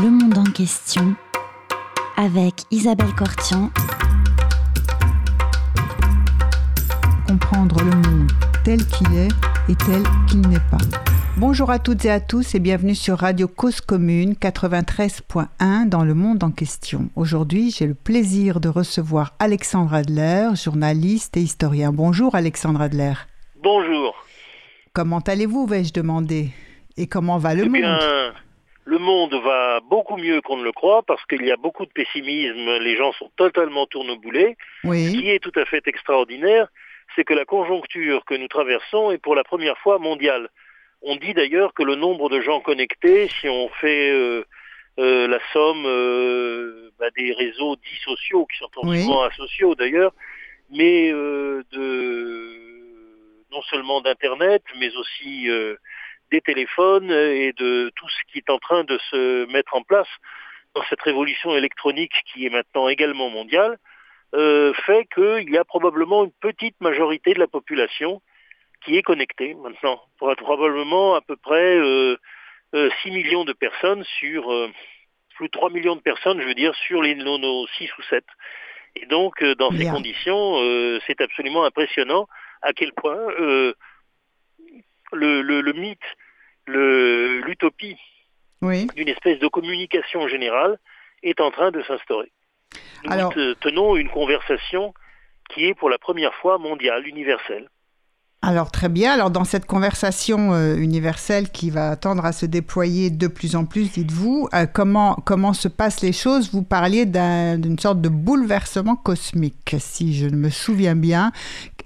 Le monde en question avec Isabelle Cortian. Comprendre le monde tel qu'il est et tel qu'il n'est pas. Bonjour à toutes et à tous et bienvenue sur Radio Cause Commune 93.1 dans le monde en question. Aujourd'hui, j'ai le plaisir de recevoir Alexandre Adler, journaliste et historien. Bonjour Alexandre Adler. Bonjour. Comment allez-vous, vais-je demander? Et comment va le Eh bien, monde? Le monde va beaucoup mieux qu'on ne le croit parce qu'il y a beaucoup de pessimisme, les gens sont totalement tourneboulés. Ce Oui, qui est tout à fait extraordinaire, c'est que la conjoncture que nous traversons est pour la première fois mondiale. On dit d'ailleurs que le nombre de gens connectés, si on fait euh, euh, la somme euh, bah, des réseaux dits sociaux, qui sont Oui. souvent asociaux d'ailleurs, mais de non seulement d'Internet, mais aussi des téléphones et de tout ce qui est en train de se mettre en place dans cette révolution électronique qui est maintenant également mondiale, euh, fait qu'il y a probablement une petite majorité de la population qui est connectée maintenant. Probablement à peu près euh, euh, 6 millions de personnes sur euh, plus de 3 millions de personnes, je veux dire, sur les, nos, nos 6 ou 7. Et donc, euh, dans ces conditions, euh, c'est absolument impressionnant à quel point euh, le, le, le mythe, l'utopie oui. d'une espèce de communication générale est en train de s'instaurer. Nous Alors- tenons une conversation qui est pour la première fois mondiale, universelle. Alors très bien. Alors dans cette conversation euh, universelle qui va tendre à se déployer de plus en plus, dites-vous, euh, comment comment se passent les choses? Vous parliez d'un- d'une sorte de bouleversement cosmique, si je me souviens bien,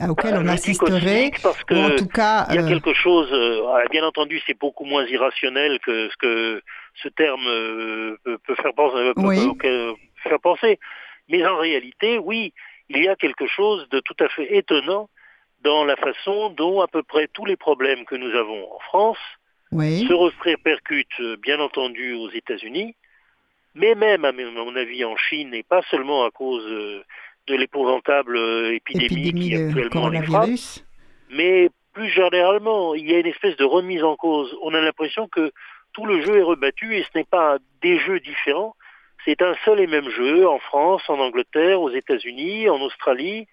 auquel Euh, on assisterait. parce que en tout cas, il y a euh, quelque chose, euh, ah, bien entendu, c'est beaucoup moins irrationnel que ce que ce terme euh, peut, peut faire penser, euh, peut- Oui. auquel- faire penser. Mais en réalité, oui, il y a quelque chose de tout à fait étonnant dans la façon dont à peu près tous les problèmes que nous avons en France oui, se répercute euh, bien entendu aux États-Unis, mais même à mon avis en Chine, et pas seulement à cause euh, de l'épouvantable euh, épidémie, épidémie qui actuellement les frappe, mais plus généralement, il y a une espèce de remise en cause. On a l'impression que tout le jeu est rebattu et ce n'est pas des jeux différents, c'est un seul et même jeu en France, en Angleterre, aux États-Unis, en Australie,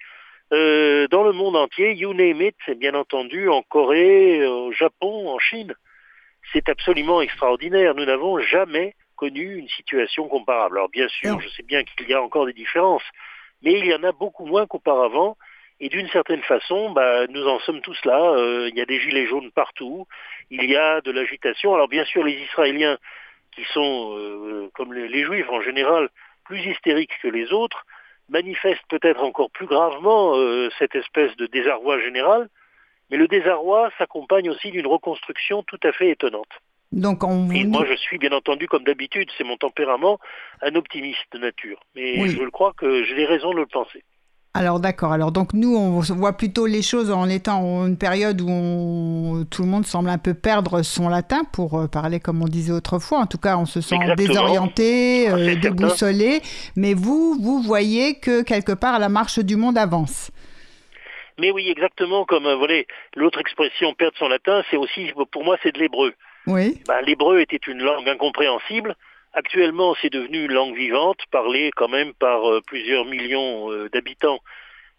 euh, dans le monde entier, you name it, bien entendu en Corée, au Japon, en Chine. C'est absolument extraordinaire. Nous n'avons jamais connu une situation comparable. Alors bien sûr, je sais bien qu'il y a encore des différences, mais il y en a beaucoup moins qu'auparavant. Et d'une certaine façon, bah, nous en sommes tous là. Euh, il y a des gilets jaunes partout. Il y a de l'agitation. Alors bien sûr, les Israéliens, qui sont, euh, comme les, les Juifs en général, plus hystériques que les autres, manifestent peut-être encore plus gravement euh, cette espèce de désarroi général. Mais le désarroi s'accompagne aussi d'une reconstruction tout à fait étonnante. Donc on Et moi, je suis bien entendu, comme d'habitude, c'est mon tempérament, un optimiste de nature. Mais Oui. je le crois que j'ai raison de le penser. Alors d'accord. Alors donc nous, on voit plutôt les choses en étant en une période où on- tout le monde semble un peu perdre son latin, pour euh, parler comme on disait autrefois. En tout cas, on se sent Exactement. désorienté, Ah, euh, déboussolé. Mais vous, vous voyez que quelque part la marche du monde avance. Mais oui, exactement comme euh, voilà, l'autre expression perdre son latin, c'est aussi, pour moi, c'est de l'hébreu. Oui. Ben, l'hébreu était une langue incompréhensible. Actuellement, c'est devenu une langue vivante, parlée quand même par euh, plusieurs millions euh, d'habitants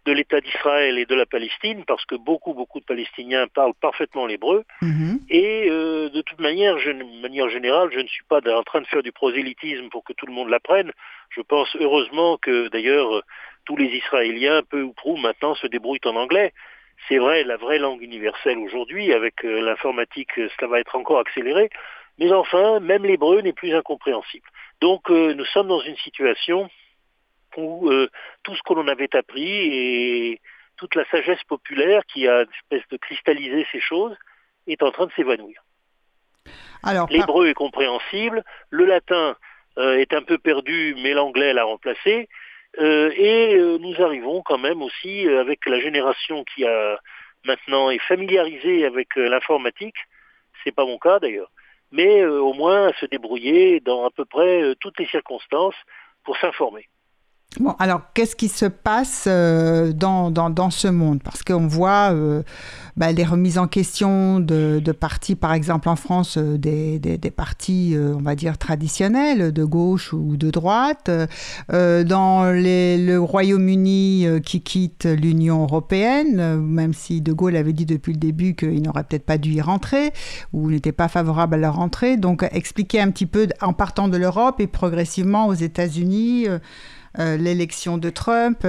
de l'État d'Israël et de la Palestine, parce que beaucoup, beaucoup de Palestiniens parlent parfaitement l'hébreu. Mhm. Et euh, de toute manière, je, de manière générale, je ne suis pas en train de faire du prosélytisme pour que tout le monde l'apprenne. Je pense heureusement que d'ailleurs tous les Israéliens, peu ou prou, maintenant se débrouillent en anglais. C'est vrai, la vraie langue universelle aujourd'hui, avec l'informatique, cela va être encore accéléré. Mais enfin, même l'hébreu n'est plus incompréhensible. Donc euh, nous sommes dans une situation où euh, tout ce que l'on avait appris et toute la sagesse populaire qui a une espèce de cristallisé ces choses est en train de s'évanouir. Par- L'hébreu est compréhensible, le latin euh, est un peu perdu, mais l'anglais l'a remplacé. Euh, et euh, nous arrivons quand même aussi avec la génération qui a maintenant est familiarisée avec l'informatique. C'est pas mon cas d'ailleurs, mais euh, au moins se débrouiller dans à peu près euh, toutes les circonstances pour s'informer. Bon, alors qu'est-ce qui se passe euh, dans, dans, dans, ce monde? Parce qu'on voit euh, bah, les remises en question de, de, partis, par exemple en France, euh, des, des, des, partis, on va dire, traditionnels, de gauche ou de droite. dans les, le Royaume-Uni qui quitte l'Union européenne, même si De Gaulle avait dit depuis le début qu'il n'aurait peut-être pas dû y rentrer, ou n'était pas favorable à leur rentrée. Donc expliquer un petit peu en partant de l'Europe et progressivement aux États-Unis. Euh, l'élection de Trump.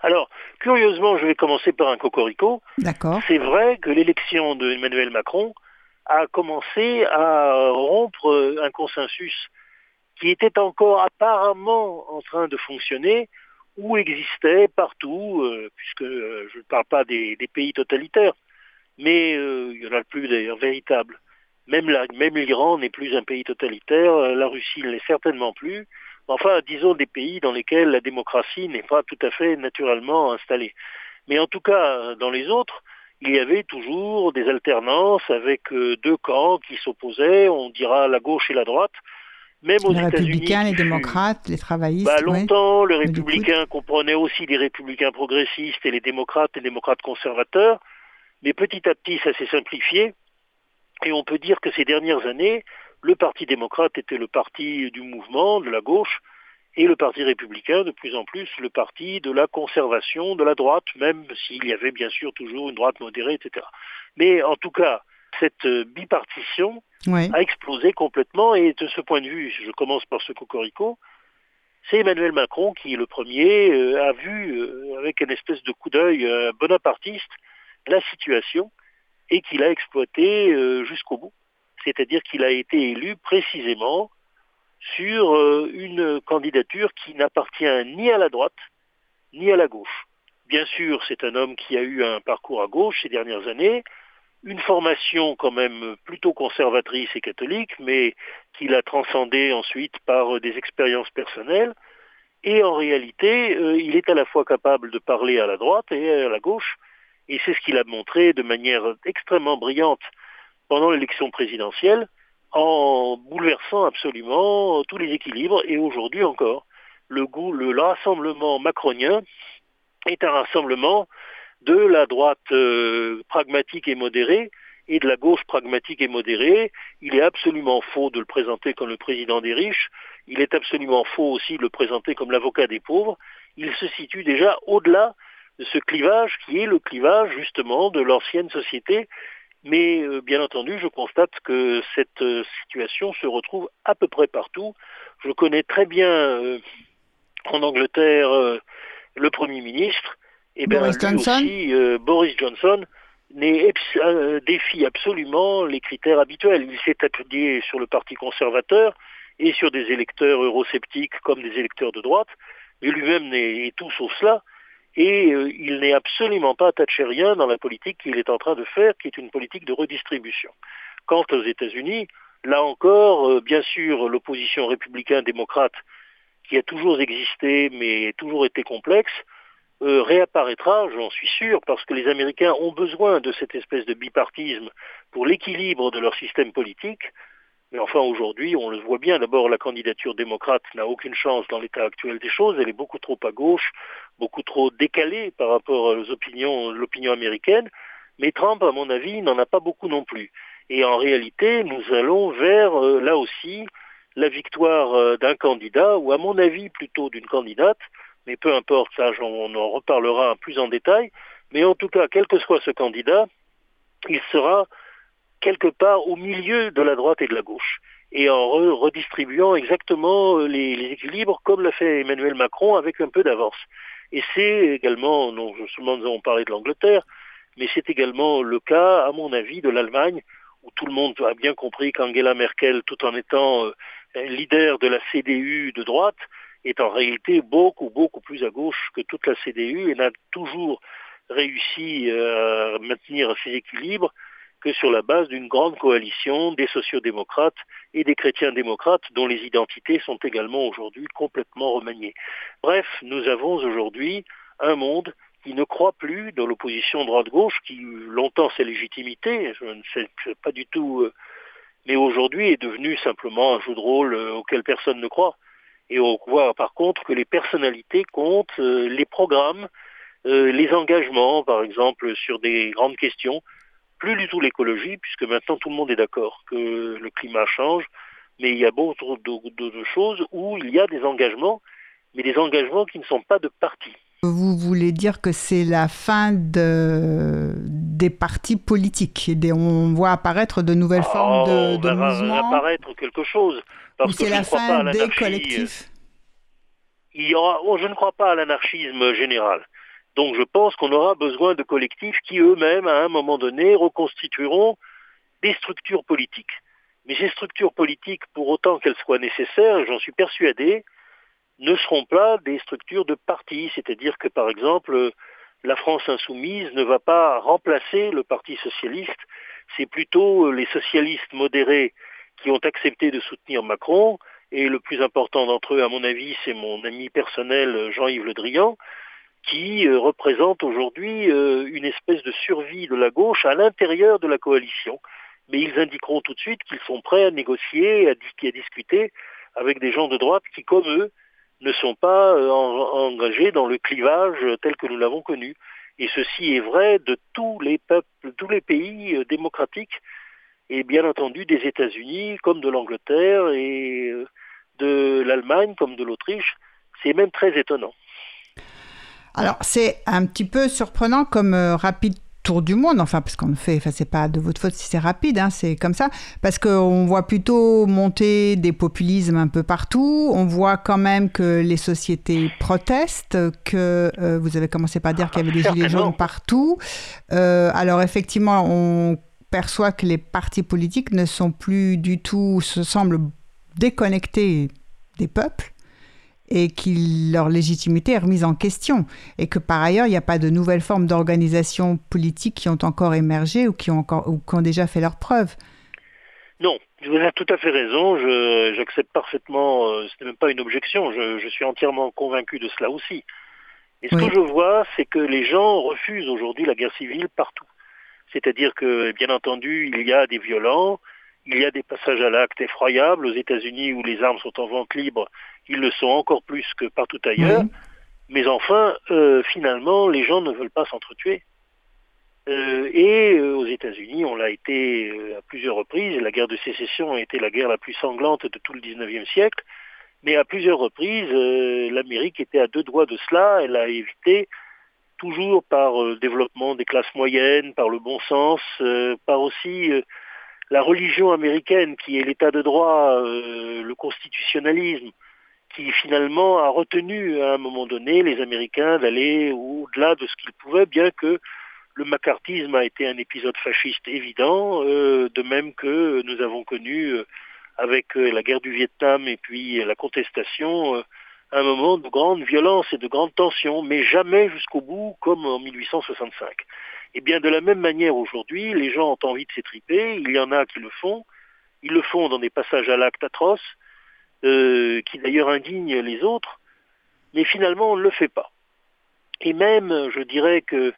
Alors, curieusement, je vais commencer par un cocorico. D'accord. C'est vrai que l'élection de Emmanuel Macron a commencé à rompre un consensus qui était encore apparemment en train de fonctionner ou existait partout, euh, puisque euh, je ne parle pas des, des pays totalitaires, mais euh, il y en a plus d'ailleurs véritables. Même l'Iran n'est plus un pays totalitaire, la Russie ne l'est certainement plus, enfin, disons des pays dans lesquels la démocratie n'est pas tout à fait naturellement installée. Mais en tout cas, dans les autres, il y avait toujours des alternances avec euh, deux camps qui s'opposaient, on dira la gauche et la droite. Même aux les républicains, les démocrates, les travaillistes. Bah, longtemps, les républicains comprenaient aussi des républicains progressistes et les démocrates, les démocrates conservateurs. Mais petit à petit, ça s'est simplifié. Et on peut dire que ces dernières années, le Parti démocrate était le parti du mouvement, de la gauche, et le Parti républicain, de plus en plus, le parti de la conservation, de la droite, même s'il y avait bien sûr toujours une droite modérée, etc. Mais en tout cas, cette bipartition a explosé complètement, et de ce point de vue, je commence par ce cocorico, c'est Emmanuel Macron qui, le premier, euh, a vu euh, avec une espèce de coup d'œil euh, bonapartiste la situation et qu'il a exploité jusqu'au bout c'est-à-dire qu'il a été élu précisément sur euh, une candidature qui n'appartient ni à la droite ni à la gauche. Bien sûr, c'est un homme qui a eu un parcours à gauche ces dernières années, une formation quand même plutôt conservatrice et catholique, mais qu'il a transcendé ensuite par des expériences personnelles. Et en réalité, euh, il est à la fois capable de parler à la droite et à la gauche, et c'est ce qu'il a montré de manière extrêmement brillante pendant l'élection présidentielle en bouleversant absolument tous les équilibres et aujourd'hui encore. Le, rassemblement macronien est un rassemblement de la droite euh, pragmatique et modérée et de la gauche pragmatique et modérée. Il est absolument faux de le présenter comme le président des riches. Il est absolument faux aussi de le présenter comme l'avocat des pauvres. Il se situe déjà au-delà de ce clivage qui est le clivage justement de l'ancienne société mais euh, bien entendu, je constate que cette euh, situation se retrouve à peu près partout. Je connais très bien euh, en Angleterre le Premier ministre, et bien Boris Johnson. aussi Boris Johnson défie absolument les critères habituels. Il s'est appuyé sur le Parti conservateur et sur des électeurs eurosceptiques comme des électeurs de droite, mais lui-même est tout sauf cela et euh, il n'est absolument pas rien dans la politique qu'il est en train de faire, qui est une politique de redistribution. Quant aux États-Unis, là encore, euh, bien sûr, l'opposition républicain-démocrate, qui a toujours existé mais toujours été complexe, euh, réapparaîtra, j'en suis sûr, parce que les Américains ont besoin de cette espèce de bipartisme pour l'équilibre de leur système politique, mais enfin, aujourd'hui, on le voit bien. D'abord, la candidature démocrate n'a aucune chance dans l'état actuel des choses. Elle est beaucoup trop à gauche, beaucoup trop décalée par rapport aux opinions, l'opinion américaine. Mais Trump, à mon avis, n'en a pas beaucoup non plus. Et en réalité, nous allons vers, euh, là aussi, la victoire euh, d'un candidat, ou à mon avis plutôt d'une candidate, mais peu importe, ça, on en reparlera plus en détail. Mais en tout cas, quel que soit ce candidat, il sera quelque part au milieu de la droite et de la gauche, et en redistribuant exactement euh, les, équilibres comme l'a fait Emmanuel Macron avec un peu d'avance. Et c'est également, non seulement nous avons parlé de l'Angleterre, mais c'est également le cas, à mon avis, de l'Allemagne, où tout le monde a bien compris qu'Angela Merkel, tout en étant euh, leader de la CDU de droite, est en réalité beaucoup, beaucoup plus à gauche que toute la CDU et n'a toujours réussi euh, à maintenir ses équilibres que sur la base d'une grande coalition des sociodémocrates et des chrétiens démocrates dont les identités sont également aujourd'hui complètement remaniées. Bref, nous avons aujourd'hui un monde qui ne croit plus dans l'opposition droite-gauche, qui longtemps ses légitimité, je ne sais pas du tout, euh, mais aujourd'hui est devenu simplement un jeu de rôle euh, auquel personne ne croit. Et on voit par contre que les personnalités comptent, les programmes, les engagements, par exemple, sur des grandes questions, plus du tout l'écologie, puisque maintenant tout le monde est d'accord que le climat change, mais il y a beaucoup de, choses où il y a des engagements, mais des engagements qui ne sont pas de partis. Vous voulez dire que c'est la fin de, des partis politiques On voit apparaître de nouvelles ah, formes de, de mouvements apparaître quelque chose. Parce Ou c'est la fin des collectifs il y aura, oh, Je ne crois pas à l'anarchisme général. Donc je pense qu'on aura besoin de collectifs qui eux-mêmes, à un moment donné, reconstitueront des structures politiques. Mais ces structures politiques, pour autant qu'elles soient nécessaires, j'en suis persuadé, ne seront pas des structures de parti. C'est-à-dire que, par exemple, la France insoumise ne va pas remplacer le Parti socialiste. C'est plutôt les socialistes modérés qui ont accepté de soutenir Macron. Et le plus important d'entre eux, à mon avis, c'est mon ami personnel Jean-Yves Le Drian, qui euh, représente aujourd'hui euh, une espèce de survie de la gauche à l'intérieur de la coalition. Mais ils indiqueront tout de suite qu'ils sont prêts à négocier, à, discuter avec des gens de droite qui, comme eux, ne sont pas euh, engagés dans le clivage tel que nous l'avons connu. Et ceci est vrai de tous les peuples, tous les pays démocratiques, et bien entendu des États-Unis comme de l'Angleterre et de l'Allemagne comme de l'Autriche. C'est même très étonnant. Alors, c'est un petit peu surprenant comme euh, rapide tour du monde, enfin, parce qu'on fait, enfin, c'est pas de votre faute si c'est rapide, hein, c'est comme ça, parce qu'on voit plutôt monter des populismes un peu partout, on voit quand même que les sociétés protestent, que euh, vous avez commencé par dire qu'il y avait des gilets jaunes partout. Euh, alors, effectivement, on perçoit que les partis politiques ne sont plus du tout, se semblent déconnectés des peuples et que leur légitimité est remise en question et que par ailleurs il n'y a pas de nouvelles formes d'organisation politique qui ont encore émergé ou qui ont, encore, ou qui ont déjà fait leurs preuves. Non, vous avez tout à fait raison, j'accepte parfaitement, euh, ce n'est même pas une objection, je, suis entièrement convaincu de cela aussi. Et ce que je vois, c'est que les gens refusent aujourd'hui la guerre civile partout. C'est-à-dire que, bien entendu, il y a des violents, il y a des passages à l'acte effroyables aux États-Unis où les armes sont en vente libre ils le sont encore plus que partout ailleurs. Mais enfin, euh, finalement, les gens ne veulent pas s'entretuer. Euh, et euh, aux États-Unis, on l'a été à plusieurs reprises. La guerre de sécession a été la guerre la plus sanglante de tout le 19e siècle. Mais à plusieurs reprises, l'Amérique était à deux doigts de cela. Elle a évité, toujours par le développement des classes moyennes, par le bon sens, par aussi la religion américaine qui est l'état de droit, le constitutionnalisme, qui finalement a retenu à un moment donné les Américains d'aller au-delà de ce qu'ils pouvaient, bien que le macartisme a été un épisode fasciste évident, euh, de même que nous avons connu euh, avec euh, la guerre du Vietnam et puis la contestation un moment de grande violence et de grande tension, mais jamais jusqu'au bout comme en 1865. Et bien de la même manière aujourd'hui, les gens ont envie de s'étriper, il y en a qui le font, ils le font dans des passages à l'acte atroces, euh, qui d'ailleurs indigne les autres, mais finalement on ne le fait pas. Et même, je dirais que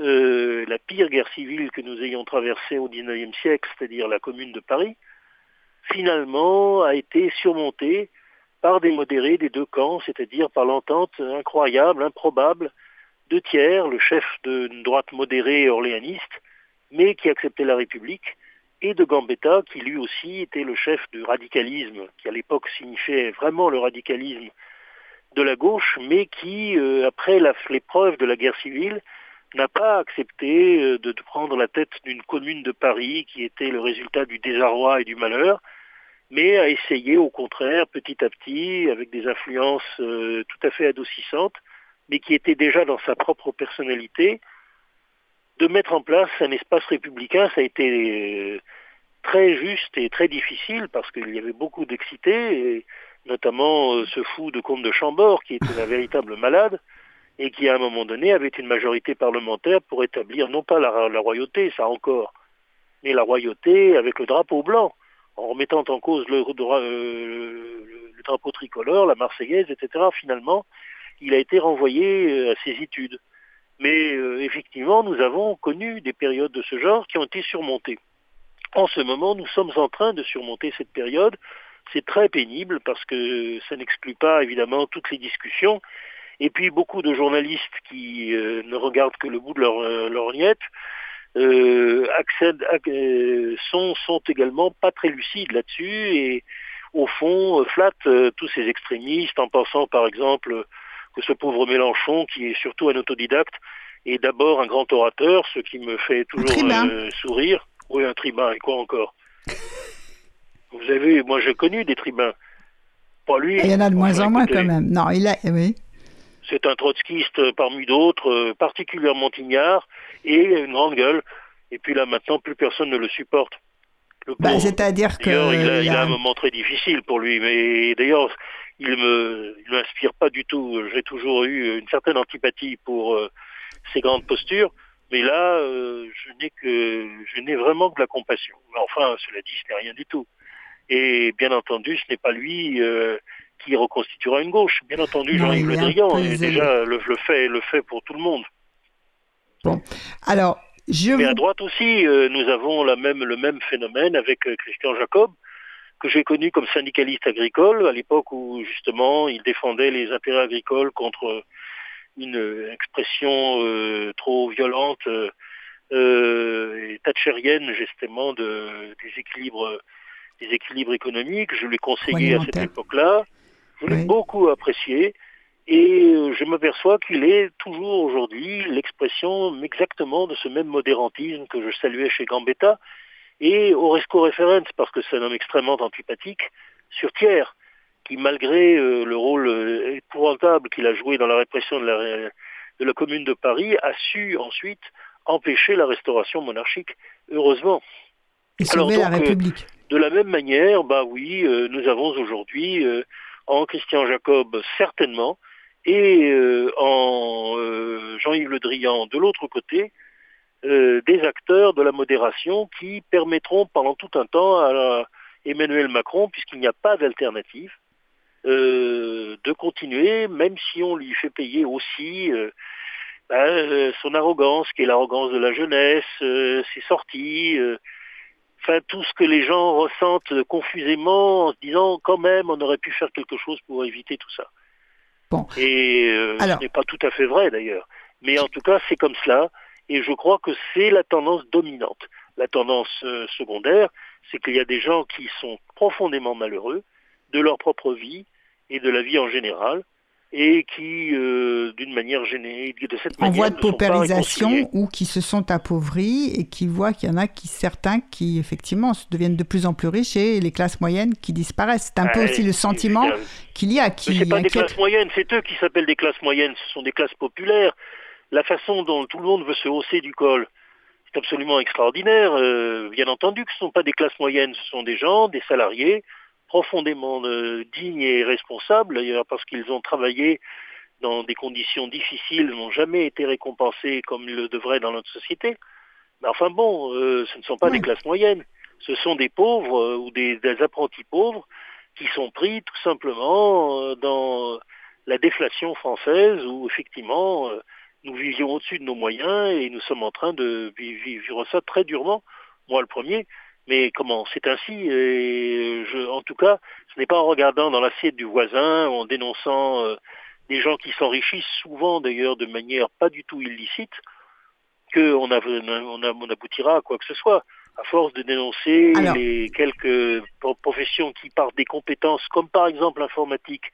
euh, la pire guerre civile que nous ayons traversée au XIXe siècle, c'est-à-dire la Commune de Paris, finalement a été surmontée par des modérés des deux camps, c'est-à-dire par l'entente incroyable, improbable de Thiers, le chef d'une droite modérée orléaniste, mais qui acceptait la République, et de Gambetta, qui lui aussi était le chef du radicalisme, qui à l'époque signifiait vraiment le radicalisme de la gauche, mais qui, euh, après l'épreuve de la guerre civile, n'a pas accepté euh, de, prendre la tête d'une commune de Paris qui était le résultat du désarroi et du malheur, mais a essayé au contraire, petit à petit, avec des influences euh, tout à fait adoucissantes, mais qui étaient déjà dans sa propre personnalité, de mettre en place un espace républicain, ça a été euh, très juste et très difficile parce qu'il y avait beaucoup d'excités, notamment euh, ce fou de comte de Chambord qui était un véritable malade et qui à un moment donné avait une majorité parlementaire pour établir non pas la, royauté, ça encore, mais la royauté avec le drapeau blanc, en remettant en cause le, euh, le drapeau tricolore, la Marseillaise, etc. Finalement, il a été renvoyé à ses études. Mais euh, effectivement, nous avons connu des périodes de ce genre qui ont été surmontées. En ce moment, nous sommes en train de surmonter cette période. C'est très pénible parce que ça n'exclut pas évidemment toutes les discussions. Et puis beaucoup de journalistes qui euh, ne regardent que le bout de leur, euh, euh, sont également pas très lucides là-dessus et au fond flattent tous ces extrémistes en pensant par exemple que ce pauvre Mélenchon, qui est surtout un autodidacte, est d'abord un grand orateur, ce qui me fait toujours sourire. Oui, un tribun, et quoi encore? Vous avez moi j'ai connu des tribuns. Pas lui. Il y en a de moins en moins quand même. Non, il a, oui. C'est un trotskiste parmi d'autres, euh, particulièrement ignare, et une grande gueule. Et puis là, maintenant, plus personne ne le supporte. Bah, c'est-à-dire que... Il a, a, un moment très difficile pour lui, mais d'ailleurs, il me, il m'inspire pas du tout. J'ai toujours eu une certaine antipathie pour euh, ses grandes postures, mais là, euh, je n'ai que, je n'ai vraiment que la compassion. Enfin, cela dit, ce n'est rien du tout. Et bien entendu, ce n'est pas lui euh, qui reconstituera une gauche. Bien entendu, Jean-Yves Le Drian déjà le, fait, le fait pour tout le monde. Bon, alors je. Mais à droite aussi, euh, nous avons la même, le même phénomène avec Christian Jacob, que j'ai connu comme syndicaliste agricole à l'époque où justement il défendait les intérêts agricoles contre une expression trop violente et thatchérienne justement de, des équilibres des équilibres économiques. Je l'ai conseillé à cette époque-là. Je l'ai beaucoup apprécié. Et euh, je m'aperçois qu'il est toujours aujourd'hui l'expression exactement de ce même modérantisme que je saluais chez Gambetta et Oresco Referens, parce que c'est un homme extrêmement antipathique, sur Thiers, qui malgré euh, le rôle euh, épouvantable qu'il a joué dans la répression de la, de la commune de Paris, a su ensuite empêcher la restauration monarchique, heureusement. Et sauver la République. De la même manière, bah oui, euh, nous avons aujourd'hui euh, en Christian Jacob certainement et euh, en Jean-Yves Le Drian de l'autre côté des acteurs de la modération qui permettront pendant tout un temps à Emmanuel Macron, puisqu'il n'y a pas d'alternative, de continuer, même si on lui fait payer aussi bah, son arrogance, qui est l'arrogance de la jeunesse, ses sorties enfin tout ce que les gens ressentent confusément en se disant quand même on aurait pu faire quelque chose pour éviter tout ça. Bon. Et euh, ce n'est pas tout à fait vrai d'ailleurs. Mais en tout cas c'est comme cela et je crois que c'est la tendance dominante. La tendance euh, secondaire, c'est qu'il y a des gens qui sont profondément malheureux de leur propre vie et de la vie en général et qui, euh, d'une manière gênée, de cette en manière, voie de paupérisation ou qui se sont appauvris et qui voient qu'il y en a qui certains qui effectivement deviennent de plus en plus riches et les classes moyennes qui disparaissent. C'est un peu aussi le sentiment qu'il y a. Qui c'est pas des classes moyennes, c'est eux qui s'appellent des classes moyennes. Ce sont des classes populaires. La façon dont tout le monde veut se hausser du col, c'est absolument extraordinaire. Euh, bien entendu que ce ne sont pas des classes moyennes, ce sont des gens, des salariés profondément euh, dignes et responsables, d'ailleurs parce qu'ils ont travaillé dans des conditions difficiles, n'ont jamais été récompensés comme ils le devraient dans notre société. Mais enfin bon, euh, ce ne sont pas des classes moyennes, ce sont des pauvres ou des, apprentis pauvres qui sont pris tout simplement dans la déflation française où effectivement nous vivions au-dessus de nos moyens et nous sommes en train de vivre ça très durement. Moi le premier, mais comment C'est ainsi? Et je, en tout cas, ce n'est pas en regardant dans l'assiette du voisin, en dénonçant euh, des gens qui s'enrichissent souvent d'ailleurs de manière pas du tout illicite, qu'on on, on aboutira à quoi que ce soit. À force de dénoncer les quelques professions qui, par des compétences comme par exemple l'informatique,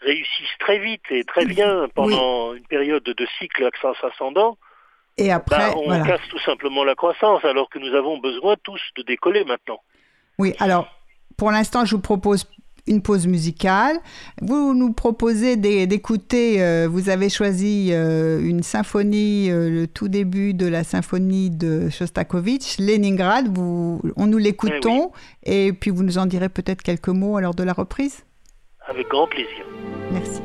réussissent très vite et très bien pendant une période de cycle ascendant, et après, bah, on casse tout simplement la croissance, alors que nous avons besoin tous de décoller maintenant. Oui, alors pour l'instant, je vous propose une pause musicale. Vous nous proposez d'écouter, euh, vous avez choisi euh, une symphonie, euh, le tout début de la symphonie de Shostakovich, Leningrad. Vous, on nous l'écoutons eh et puis vous nous en direz peut-être quelques mots à l'heure de la reprise Avec grand plaisir. Merci.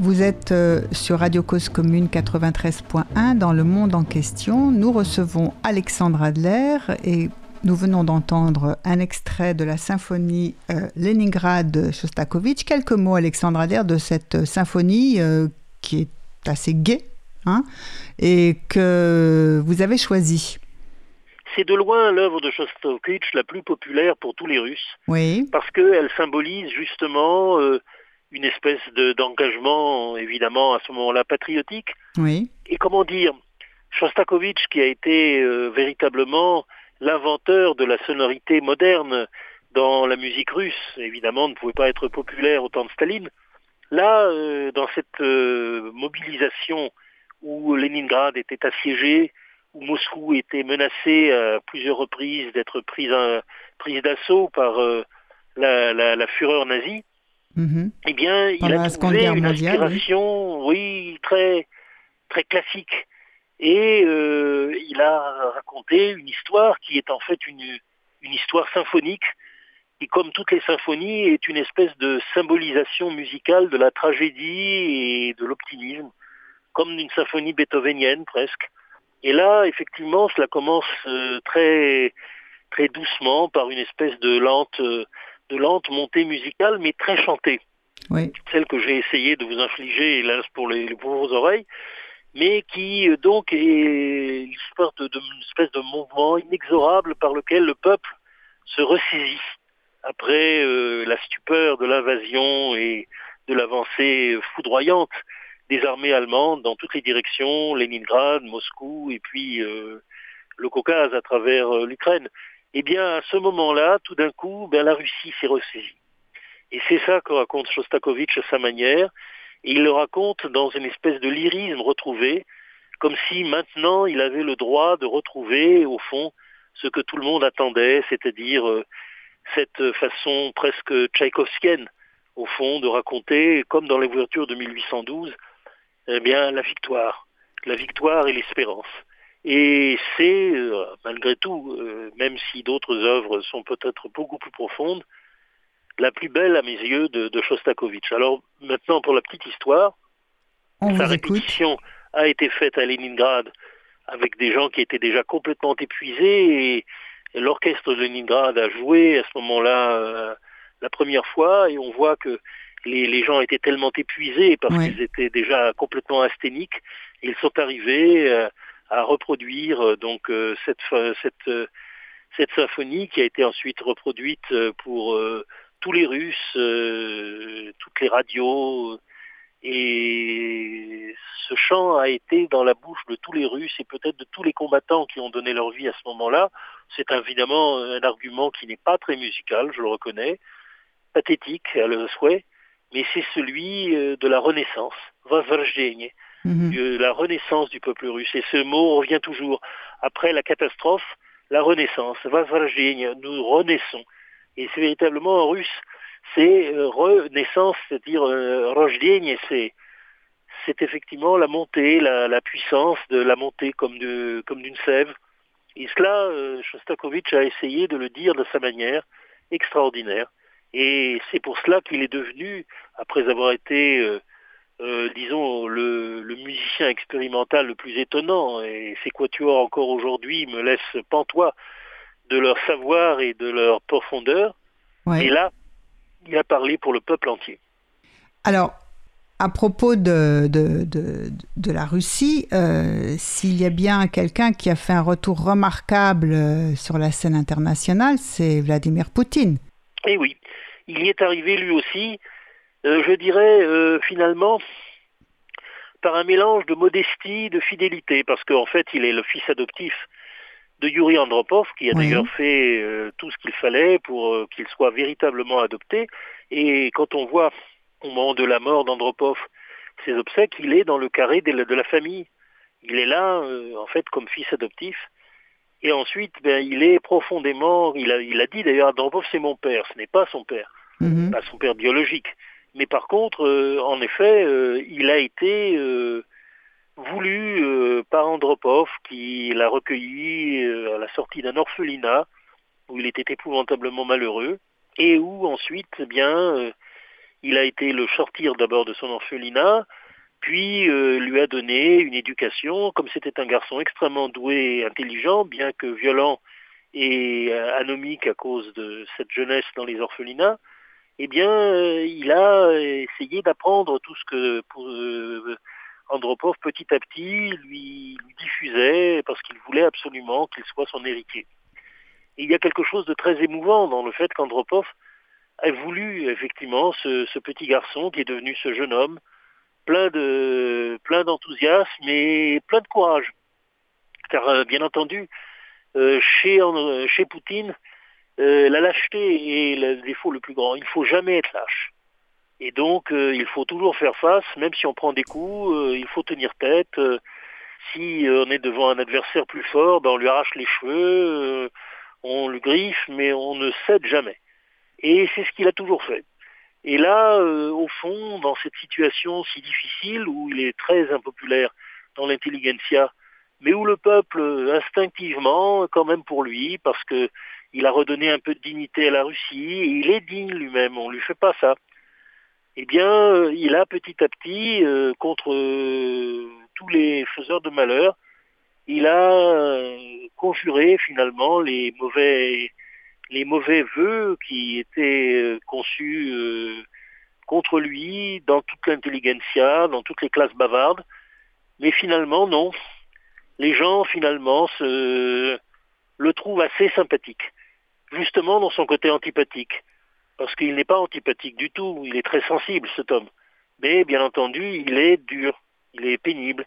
Vous êtes euh, sur Radio Cause Commune 93.1 dans le monde en question. Nous recevons Alexandre Adler et nous venons d'entendre un extrait de la symphonie euh, Leningrad Shostakovich. Quelques mots, Alexandre Adler, de cette symphonie euh, qui est assez gaie hein, et que vous avez choisie. C'est de loin l'œuvre de Shostakovich la plus populaire pour tous les Russes. Oui. Parce qu'elle symbolise justement une espèce d'engagement, évidemment, à ce moment-là, patriotique. Oui. Et comment dire, Shostakovich, qui a été euh, véritablement l'inventeur de la sonorité moderne dans la musique russe, évidemment, ne pouvait pas être populaire au temps de Staline. Là, euh, dans cette euh, mobilisation où Leningrad était assiégé, où Moscou était menacé à plusieurs reprises d'être prise, prise d'assaut par la, la, la, fureur nazie, Eh bien, il a trouvé une inspiration, oui. très très classique. Et euh, il a raconté une histoire qui est en fait une, une histoire symphonique, qui, comme toutes les symphonies, est une espèce de symbolisation musicale de la tragédie et de l'optimisme, comme une symphonie beethovenienne presque. Et là, effectivement, cela commence euh, très très doucement par une espèce de lente euh, de lente montée musicale, mais très chantée. Oui. Celle que j'ai essayé de vous infliger, hélas, pour, les, pour vos oreilles, mais qui euh, donc est une espèce, de, espèce de mouvement inexorable par lequel le peuple se ressaisit après euh, la stupeur de l'invasion et de l'avancée foudroyante des armées allemandes dans toutes les directions, Leningrad, Moscou et puis euh, le Caucase à travers euh, l'Ukraine eh bien, à ce moment-là, tout d'un coup, ben, la Russie s'est ressaisie. Et c'est ça que raconte Shostakovich à sa manière. Et il le raconte dans une espèce de lyrisme retrouvé, comme si maintenant il avait le droit de retrouver, au fond, ce que tout le monde attendait, c'est-à-dire euh, cette façon presque tchaïkovskienne, au fond, de raconter, comme dans l'ouverture de 1812, eh bien, la victoire. La victoire et l'espérance. Et c'est, euh, malgré tout, euh, même si d'autres œuvres sont peut-être beaucoup plus profondes, la plus belle à mes yeux de, de Shostakovich. Alors maintenant, pour la petite histoire, On sa écoute. répétition a été faite à Leningrad avec des gens qui étaient déjà complètement épuisés et, et l'orchestre de Leningrad a joué à ce moment-là euh, la première fois et on voit que les, les gens étaient tellement épuisés parce Ouais. qu'ils étaient déjà complètement asthéniques, ils sont arrivés euh, à reproduire euh, donc euh, cette fa- cette euh, cette symphonie qui a été ensuite reproduite euh, pour euh, tous les Russes, euh, toutes les radios, et ce chant a été dans la bouche de tous les Russes et peut-être de tous les combattants qui ont donné leur vie à ce moment-là. C'est évidemment un argument qui n'est pas très musical, je le reconnais, pathétique à le souhait, mais c'est celui euh, de la Renaissance, Возрождение, Mhm. de la renaissance du peuple russe. Et ce mot revient toujours. Après la catastrophe, la renaissance, nous renaissons. Et c'est véritablement en russe, c'est euh, renaissance, c'est-à-dire euh, Rojdigne, c'est c'est effectivement la montée, la, la, puissance de la montée comme de comme d'une sève. Et cela, euh, Shostakovich a essayé de le dire de sa manière extraordinaire. Et c'est pour cela qu'il est devenu, après avoir été euh, euh, disons, le, le musicien expérimental le plus étonnant, et ces quatuors encore aujourd'hui me laissent pantois de leur savoir et de leur profondeur. Ouais. Et là, il a parlé pour le peuple entier. Alors, à propos de, de, de, de la Russie, euh, s'il y a bien quelqu'un qui a fait un retour remarquable euh, sur la scène internationale, c'est Vladimir Poutine. Et oui, il y est arrivé lui aussi, je dirais euh, finalement, par un mélange de modestie, de fidélité, parce qu'en fait, il est le fils adoptif de Yuri Andropov, qui a Oui. d'ailleurs fait euh, tout ce qu'il fallait pour euh, qu'il soit véritablement adopté. Et quand on voit au moment de la mort d'Andropov ses obsèques, il est dans le carré de la, de la famille. Il est là, euh, en fait, comme fils adoptif. Et ensuite, ben, il est profondément, il a, il a dit d'ailleurs, Andropov c'est mon père, ce n'est pas son père, Mhm. pas son père biologique. Mais par contre, euh, en effet, euh, il a été euh, voulu par Andropov, qui l'a recueilli à la sortie d'un orphelinat, où il était épouvantablement malheureux, et où ensuite, eh bien, il a été le sortir d'abord de son orphelinat, puis lui a donné une éducation, comme c'était un garçon extrêmement doué et intelligent, bien que violent et anomique à cause de cette jeunesse dans les orphelinats, eh bien, euh, il a essayé d'apprendre tout ce que pour, Andropov, petit à petit, lui, diffusait parce qu'il voulait absolument qu'il soit son héritier. Il y a quelque chose de très émouvant dans le fait qu'Andropov a voulu effectivement ce, petit garçon qui est devenu ce jeune homme, plein de plein d'enthousiasme et plein de courage. Car euh, bien entendu, euh, chez Poutine, euh, la lâcheté est le défaut le plus grand. Il ne faut jamais être lâche. Et donc, il faut toujours faire face, même si on prend des coups, il faut tenir tête. si on est devant un adversaire plus fort, ben on lui arrache les cheveux, on le griffe, mais on ne cède jamais. Et c'est ce qu'il a toujours fait. Et là, euh, au fond, dans cette situation si difficile, où il est très impopulaire dans l'intelligentsia, mais où le peuple, instinctivement, quand même pour lui, parce que il a redonné un peu de dignité à la Russie, il est digne lui-même, on ne lui fait pas ça. Eh bien, euh, il a petit à petit, euh, contre tous les faiseurs de malheur, il a conjuré finalement les mauvais les mauvais vœux qui étaient euh, conçus euh, contre lui dans toute l'intelligentsia, dans toutes les classes bavardes. Mais finalement, non. Les gens, finalement, se, le trouvent assez sympathique. Justement dans son côté antipathique. Parce qu'il n'est pas antipathique du tout. Il est très sensible, cet homme. Mais, bien entendu, il est dur. Il est pénible.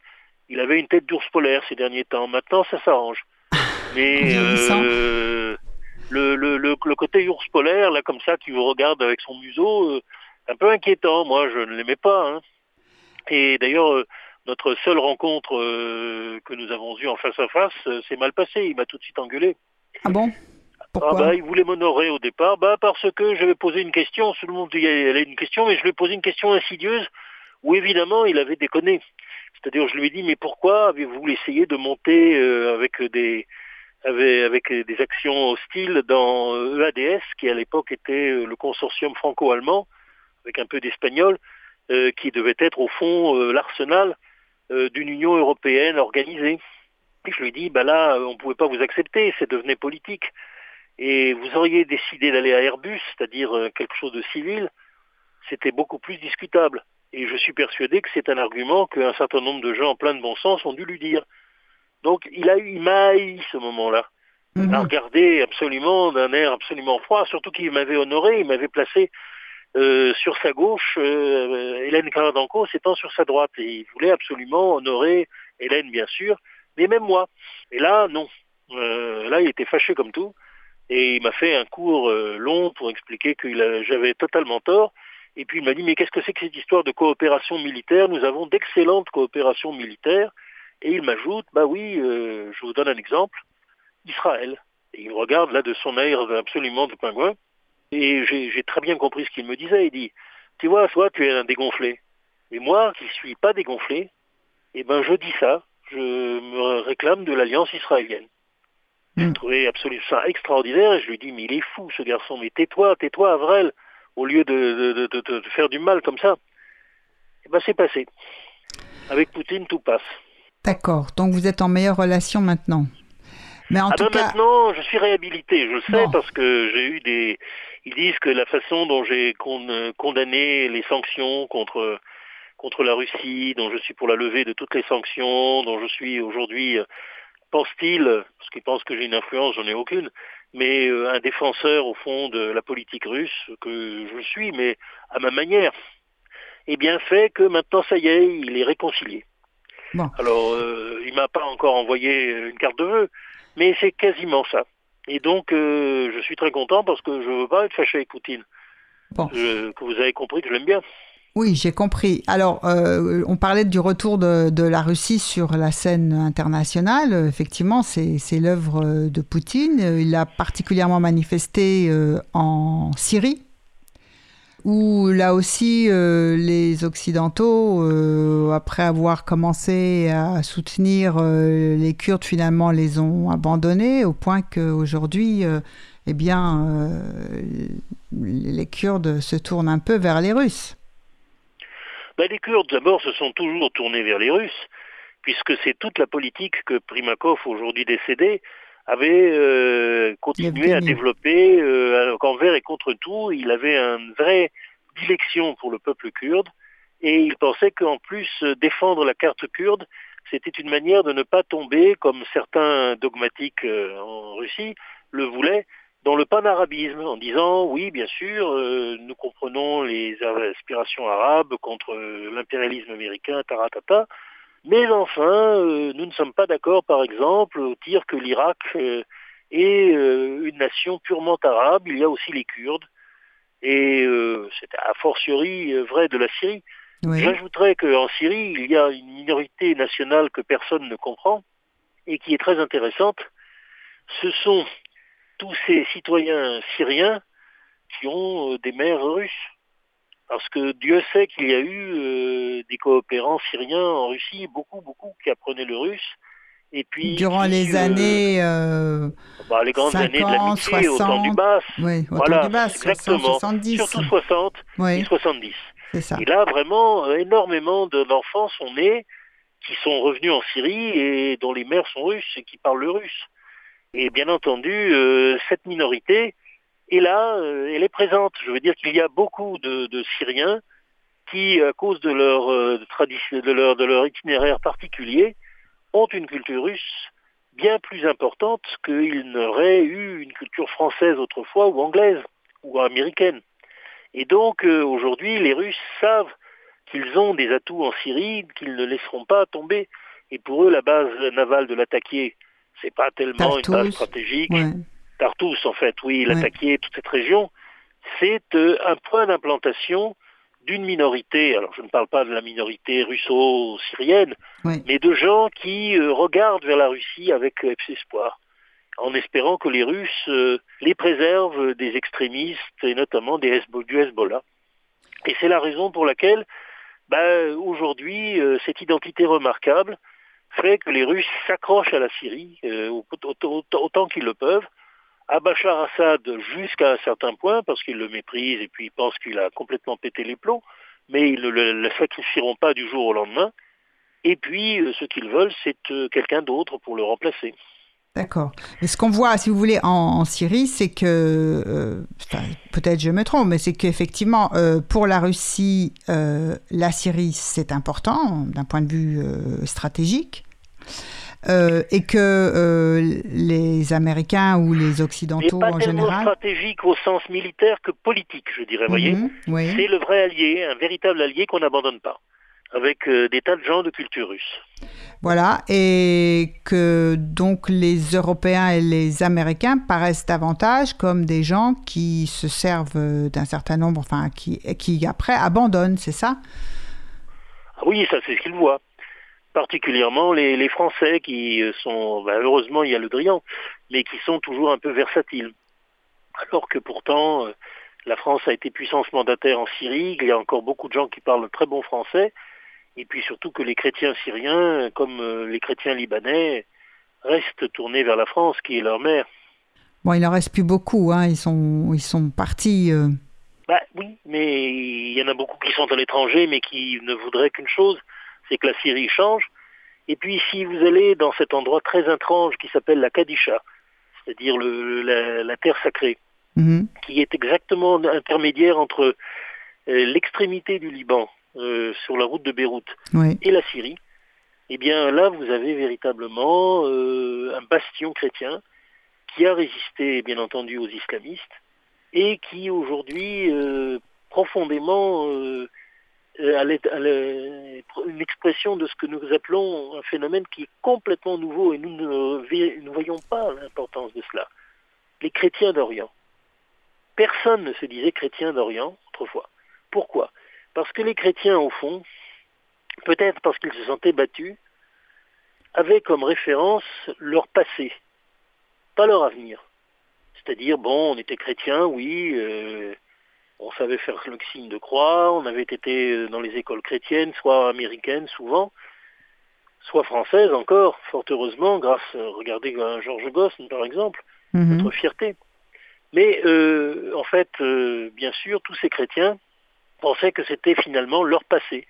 Il avait une tête d'ours polaire ces derniers temps. Maintenant, ça s'arrange. Mais le, le, le, côté ours polaire, là, comme ça, qui vous regarde avec son museau, euh, un peu inquiétant. Moi, je ne l'aimais pas. Hein. Et d'ailleurs, euh, notre seule rencontre euh, que nous avons eue en face à face s'est mal passée. Il m'a tout de suite engueulé. Ah bon? Ah bah, Il voulait m'honorer au départ, bah, parce que j'avais posé une question. Tout le monde dit elle a une question, mais je lui ai posé une question insidieuse où évidemment il avait déconné. C'est-à-dire, je lui ai dit, mais pourquoi avez-vous essayé de monter avec des, avec des actions hostiles dans EADS, euh, e qui à l'époque était euh, le consortium franco-allemand, avec un peu d'espagnol, euh, qui devait être au fond l'arsenal d'une Union européenne organisée. Et je lui ai dit, bah là, on ne pouvait pas vous accepter, c'est devenu politique. Et vous auriez décidé d'aller à Airbus, c'est-à-dire quelque chose de civil, c'était beaucoup plus discutable. Et je suis persuadé que c'est un argument qu'un certain nombre de gens en plein de bon sens ont dû lui dire. Donc il a eu, il m'a haï ce moment-là. Il m'a mhm. regardé absolument d'un air absolument froid, surtout qu'il m'avait honoré, il m'avait placé euh, sur sa gauche, euh, Hélène Caradanco s'étant sur sa droite. Et il voulait absolument honorer Hélène, bien sûr, mais même moi. Et là, non. Euh, là, il était fâché comme tout. Et il m'a fait un cours long pour expliquer que j'avais totalement tort. Et puis il m'a dit, mais qu'est-ce que c'est que cette histoire de coopération militaire? Nous avons d'excellentes coopérations militaires. Et il m'ajoute, bah oui, euh, je vous donne un exemple, Israël. Et il me regarde là de son air absolument de pingouin. Et j'ai très bien compris ce qu'il me disait. Il dit, tu vois, toi, tu es un dégonflé. Et moi, qui ne suis pas dégonflé, eh ben, je dis ça. Je me réclame de l'alliance israélienne. J'ai hmm. trouvé absolument ça extraordinaire et je lui dis, mais il est fou ce garçon, mais tais-toi, tais-toi, Avrel, au lieu de, de, faire du mal comme ça. Et eh ben, c'est passé. Avec Poutine, tout passe. D'accord. Donc vous êtes en meilleure relation maintenant. Mais en ah tout ben cas... maintenant, je suis réhabilité. Je le sais parce que j'ai eu des. Ils disent que la façon dont j'ai condamné les sanctions contre contre la Russie, dont je suis pour la levée de toutes les sanctions, dont je suis aujourd'hui, euh, pense-t-il, parce qu'ils pensent que j'ai une influence, j'en ai aucune, mais euh, un défenseur au fond de la politique russe que je suis, mais à ma manière, eh bien fait que maintenant ça y est, il est réconcilié. Alors, euh, il m'a pas encore envoyé une carte de vœux, mais c'est quasiment ça. Et donc, euh, je suis très content parce que je veux pas être fâché avec Poutine. Bon. que vous avez compris que je l'aime bien. Oui, j'ai compris. Alors, euh, on parlait du retour de, la Russie sur la scène internationale. Effectivement, c'est l'œuvre de Poutine. Il a particulièrement manifesté en Syrie, où là aussi euh, les Occidentaux, euh, après avoir commencé à soutenir euh, les Kurdes, finalement les ont abandonnés au point qu'aujourd'hui eh bien, euh, les Kurdes se tournent un peu vers les Russes. Ben, les Kurdes, d'abord, se sont toujours tournés vers les Russes, puisque c'est toute la politique que Primakov, aujourd'hui décédé, avait euh, continué à développer euh, envers et contre tout. Il avait une vraie dilection pour le peuple kurde et il pensait qu'en plus défendre la carte kurde, c'était une manière de ne pas tomber, comme certains dogmatiques euh, en Russie le voulaient, dans le panarabisme, en disant oui, bien sûr, euh, nous comprenons les aspirations arabes contre l'impérialisme américain, taratata, mais enfin, euh, nous ne sommes pas d'accord, par exemple, au dire que l'Irak euh, est euh, une nation purement arabe. Il y a aussi les Kurdes. Et c'est a fortiori vrai de la Syrie. J'ajouterais qu'en Syrie, il y a une minorité nationale que personne ne comprend et qui est très intéressante. Ce sont tous ces citoyens syriens qui ont des mères russes. Parce que Dieu sait qu'il y a eu euh, des coopérants syriens en Russie, beaucoup, beaucoup qui apprenaient le russe. Et puis, Durant les euh, années. Euh, bah, les grandes années de l'amitié au temps du Bas. Oui, au voilà, temps du Bas, exactement. 70. Surtout 60 et 70. Ça. Et là, vraiment, énormément d'enfants sont nés qui sont revenus en Syrie et dont les mères sont russes et qui parlent le russe. Et bien entendu, cette minorité et là, euh, elle est présente. Je veux dire qu'il y a beaucoup de, Syriens qui, à cause de leur, euh, tradition, de, leur, de leur itinéraire particulier, ont une culture russe bien plus importante qu'ils n'auraient eu une culture française autrefois ou anglaise ou américaine. Et donc euh, aujourd'hui, les Russes savent qu'ils ont des atouts en Syrie qu'ils ne laisseront pas tomber. Et pour eux, la base navale de l'attaquer, c'est pas tellement une base stratégique. Tartous, en fait, oui, il attaquait toute cette région, c'est euh, un point d'implantation d'une minorité, alors je ne parle pas de la minorité russo-syrienne, mais de gens qui euh, regardent vers la Russie avec espoir, en espérant que les Russes euh, les préservent des extrémistes et notamment des du Hezbollah. Et c'est la raison pour laquelle, bah, aujourd'hui, cette identité remarquable fait que les Russes s'accrochent à la Syrie autant qu'ils le peuvent, à Bachar Assad jusqu'à un certain point, parce qu'ils le méprisent et puis ils pensent qu'il a complètement pété les plombs, mais ils ne le, sacrifieront pas du jour au lendemain. Et puis, euh, ce qu'ils veulent, c'est euh, quelqu'un d'autre pour le remplacer. D'accord. Mais ce qu'on voit, si vous voulez, en, Syrie, c'est que, euh, peut-être je me trompe, mais c'est qu'effectivement, pour la Russie, la Syrie, c'est important d'un point de vue stratégique. Euh, et que euh, les Américains ou les Occidentaux pas en général. stratégique au sens militaire que politique, je dirais. voyez, mhm, c'est le vrai allié, un véritable allié qu'on n'abandonne pas, avec euh, des tas de gens de culture russe. Voilà, et que donc les Européens et les Américains paraissent davantage comme des gens qui se servent d'un certain nombre, enfin qui, qui après abandonnent, c'est ça? Ah Oui, ça c'est ce qu'ils voient particulièrement les, Français qui euh, sont, ben, heureusement il y a le Drian, mais qui sont toujours un peu versatiles. Alors que pourtant, euh, la France a été puissance mandataire en Syrie, il y a encore beaucoup de gens qui parlent très bon français, et puis surtout que les chrétiens syriens, comme euh, les chrétiens libanais, restent tournés vers la France, qui est leur mère. Bon, il en reste plus beaucoup, hein. ils, sont, ils sont partis. Bah, oui, mais il y en a beaucoup qui sont à l'étranger, mais qui ne voudraient qu'une chose, c'est que la Syrie change. Et puis si vous allez dans cet endroit très étrange qui s'appelle la Kadisha, c'est-à-dire la, terre sacrée, mhm. qui est exactement intermédiaire entre euh, l'extrémité du Liban, euh, sur la route de Beyrouth, et la Syrie, eh bien là vous avez véritablement euh, un bastion chrétien qui a résisté bien entendu aux islamistes et qui aujourd'hui profondément euh, une expression de ce que nous appelons un phénomène qui est complètement nouveau et nous ne, voyons pas l'importance de cela. Les chrétiens d'Orient. Personne ne se disait chrétien d'Orient autrefois. Pourquoi? Parce que les chrétiens, au fond, peut-être parce qu'ils se sentaient battus, avaient comme référence leur passé, pas leur avenir. C'est-à-dire, bon, on était chrétiens, oui, euh, on savait faire le signe de croix, on avait été dans les écoles chrétiennes, soit américaines souvent, soit françaises encore, fort heureusement, grâce, regardez Georges Goss par exemple, mhm. notre fierté. Mais euh, en fait, euh, bien sûr, tous ces chrétiens pensaient que c'était finalement leur passé.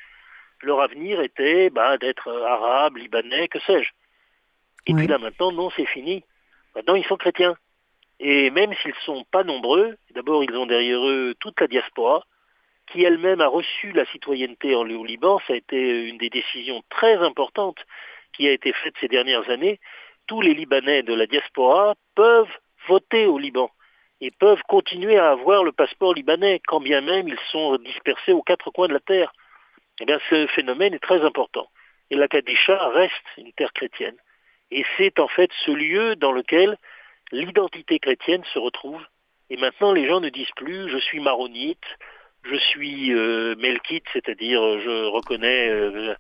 Leur avenir était bah, d'être arabe, libanais, que sais-je. Et puis là maintenant, non, c'est fini. Maintenant, ils sont chrétiens. Et même s'ils ne sont pas nombreux, d'abord, ils ont derrière eux toute la diaspora, qui elle-même a reçu la citoyenneté en, au Liban. Ça a été une des décisions très importantes qui a été faite ces dernières années. Tous les Libanais de la diaspora peuvent voter au Liban et peuvent continuer à avoir le passeport libanais, quand bien même ils sont dispersés aux quatre coins de la terre. Eh bien, ce phénomène est très important. Et la Kadisha reste une terre chrétienne. Et c'est en fait ce lieu dans lequel l'identité chrétienne se retrouve. Et maintenant, les gens ne disent plus je suis maronite, je suis euh, melkite, c'est-à-dire je reconnais, euh,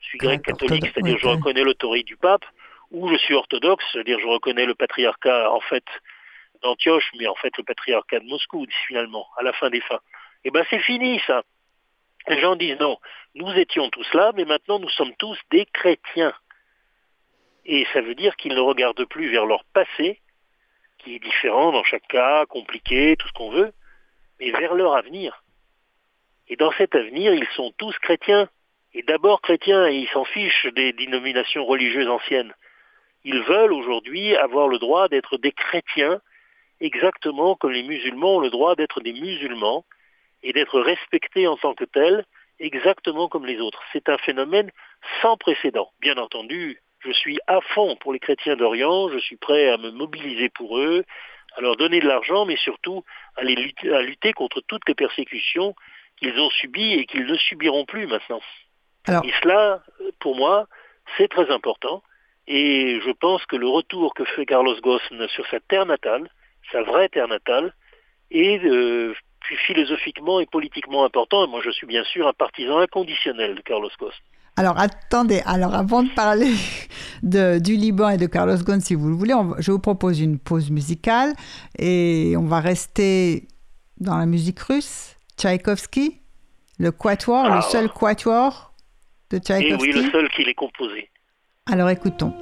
je suis grec catholique, c'est-à-dire je reconnais l'autorité du pape, ou je suis orthodoxe, c'est-à-dire je reconnais le patriarcat en fait d'Antioche, mais en fait le patriarcat de Moscou finalement, à la fin des fins. Eh bien c'est fini ça. Les gens disent non, nous étions tous là, mais maintenant nous sommes tous des chrétiens. Et ça veut dire qu'ils ne regardent plus vers leur passé, qui est différent dans chaque cas, compliqué, tout ce qu'on veut, mais vers leur avenir. Et dans cet avenir, ils sont tous chrétiens. Et d'abord chrétiens, et ils s'en fichent des dénominations religieuses anciennes. Ils veulent aujourd'hui avoir le droit d'être des chrétiens, exactement comme les musulmans ont le droit d'être des musulmans, et d'être respectés en tant que tels, exactement comme les autres. C'est un phénomène sans précédent. Bien entendu, je suis à fond pour les chrétiens d'Orient, je suis prêt à me mobiliser pour eux, à leur donner de l'argent, mais surtout à, lutter, à lutter contre toutes les persécutions qu'ils ont subies et qu'ils ne subiront plus maintenant. Et cela, pour moi, c'est très important. Et je pense que le retour que fait Carlos Ghosn sur sa terre natale, sa vraie terre natale, est euh, philosophiquement et politiquement important. Et moi, je suis bien sûr un partisan inconditionnel de Carlos Ghosn. Alors attendez, alors avant de parler de, du Liban et de Carlos Ghosn, si vous le voulez, je vous propose une pause musicale et on va rester dans la musique russe. Tchaïkovski, le quatuor, le ah, seul quatuor de Tchaïkovski. Et oui, le seul qui l'ait composé. Alors écoutons.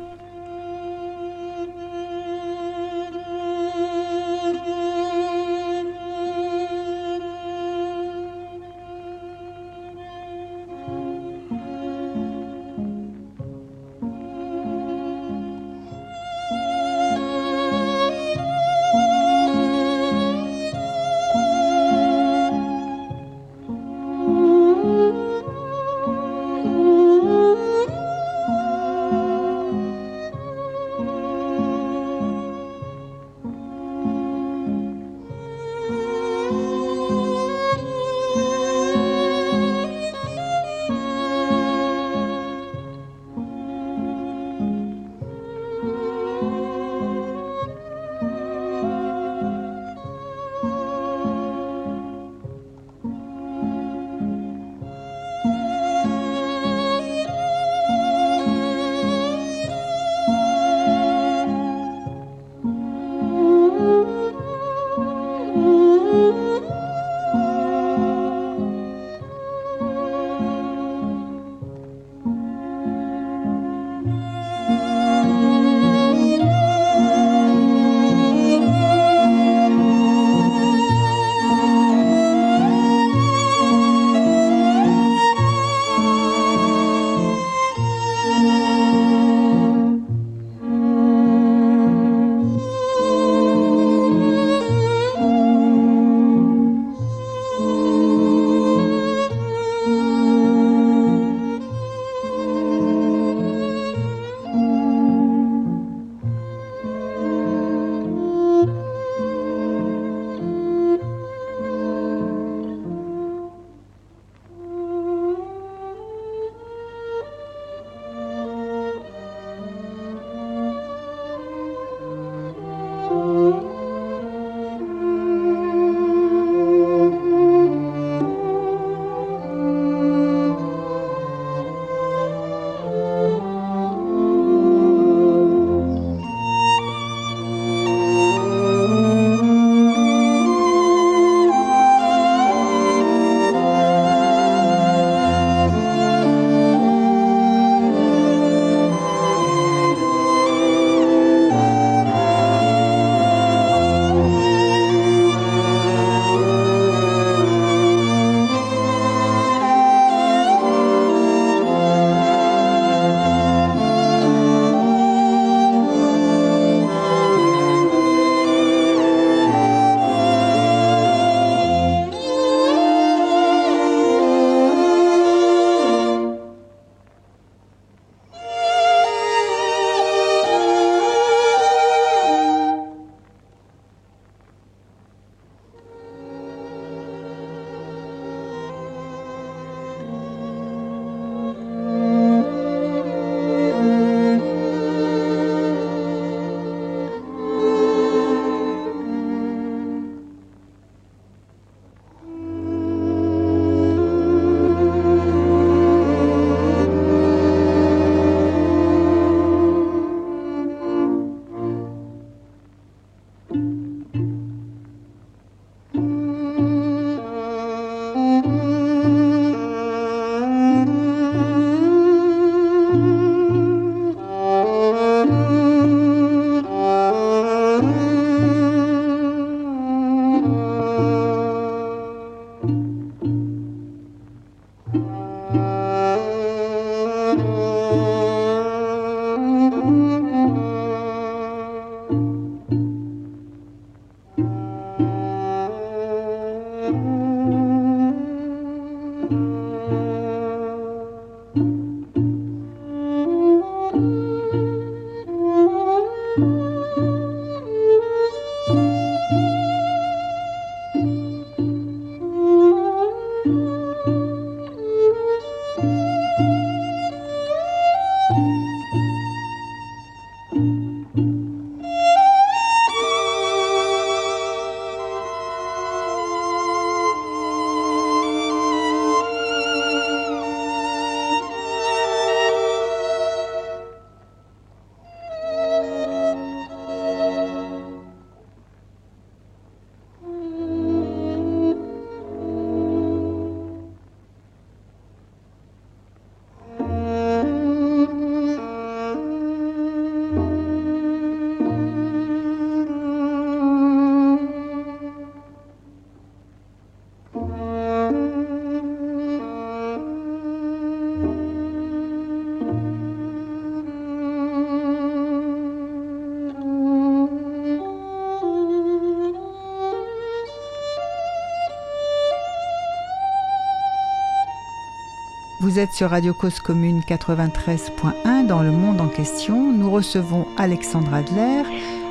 Vous êtes sur Radio Cause Commune 93.1 dans le monde en question. Nous recevons Alexandre Adler.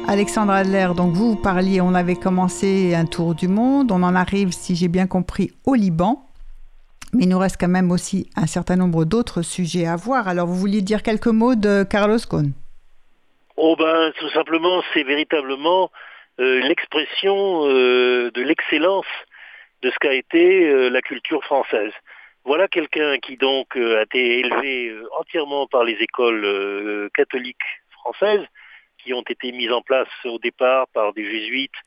Alexandre Adler, donc vous, parliez, on avait commencé un tour du monde. On en arrive, si j'ai bien compris, au Liban. Mais il nous reste quand même aussi un certain nombre d'autres sujets à voir. Alors, vous vouliez dire quelques mots de Carlos Ghosn Oh ben, tout simplement, c'est véritablement euh, l'expression euh, de l'excellence de ce qu'a été euh, la culture française. Voilà quelqu'un qui donc a été élevé entièrement par les écoles catholiques françaises, qui ont été mises en place au départ par des jésuites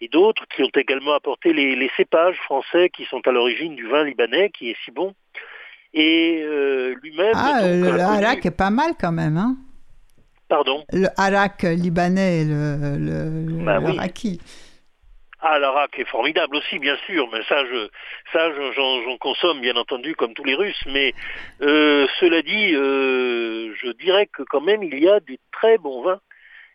et d'autres qui ont également apporté les, cépages français qui sont à l'origine du vin libanais qui est si bon. Et lui-même... Ah, le halak est pas mal quand même, hein. Pardon? Le harak libanais, le, le, bah Ah, l'arak est formidable aussi, bien sûr, mais ça, je, ça, j'en consomme, bien entendu, comme tous les Russes. Mais euh, cela dit, euh, je dirais que quand même, il y a du très bons vins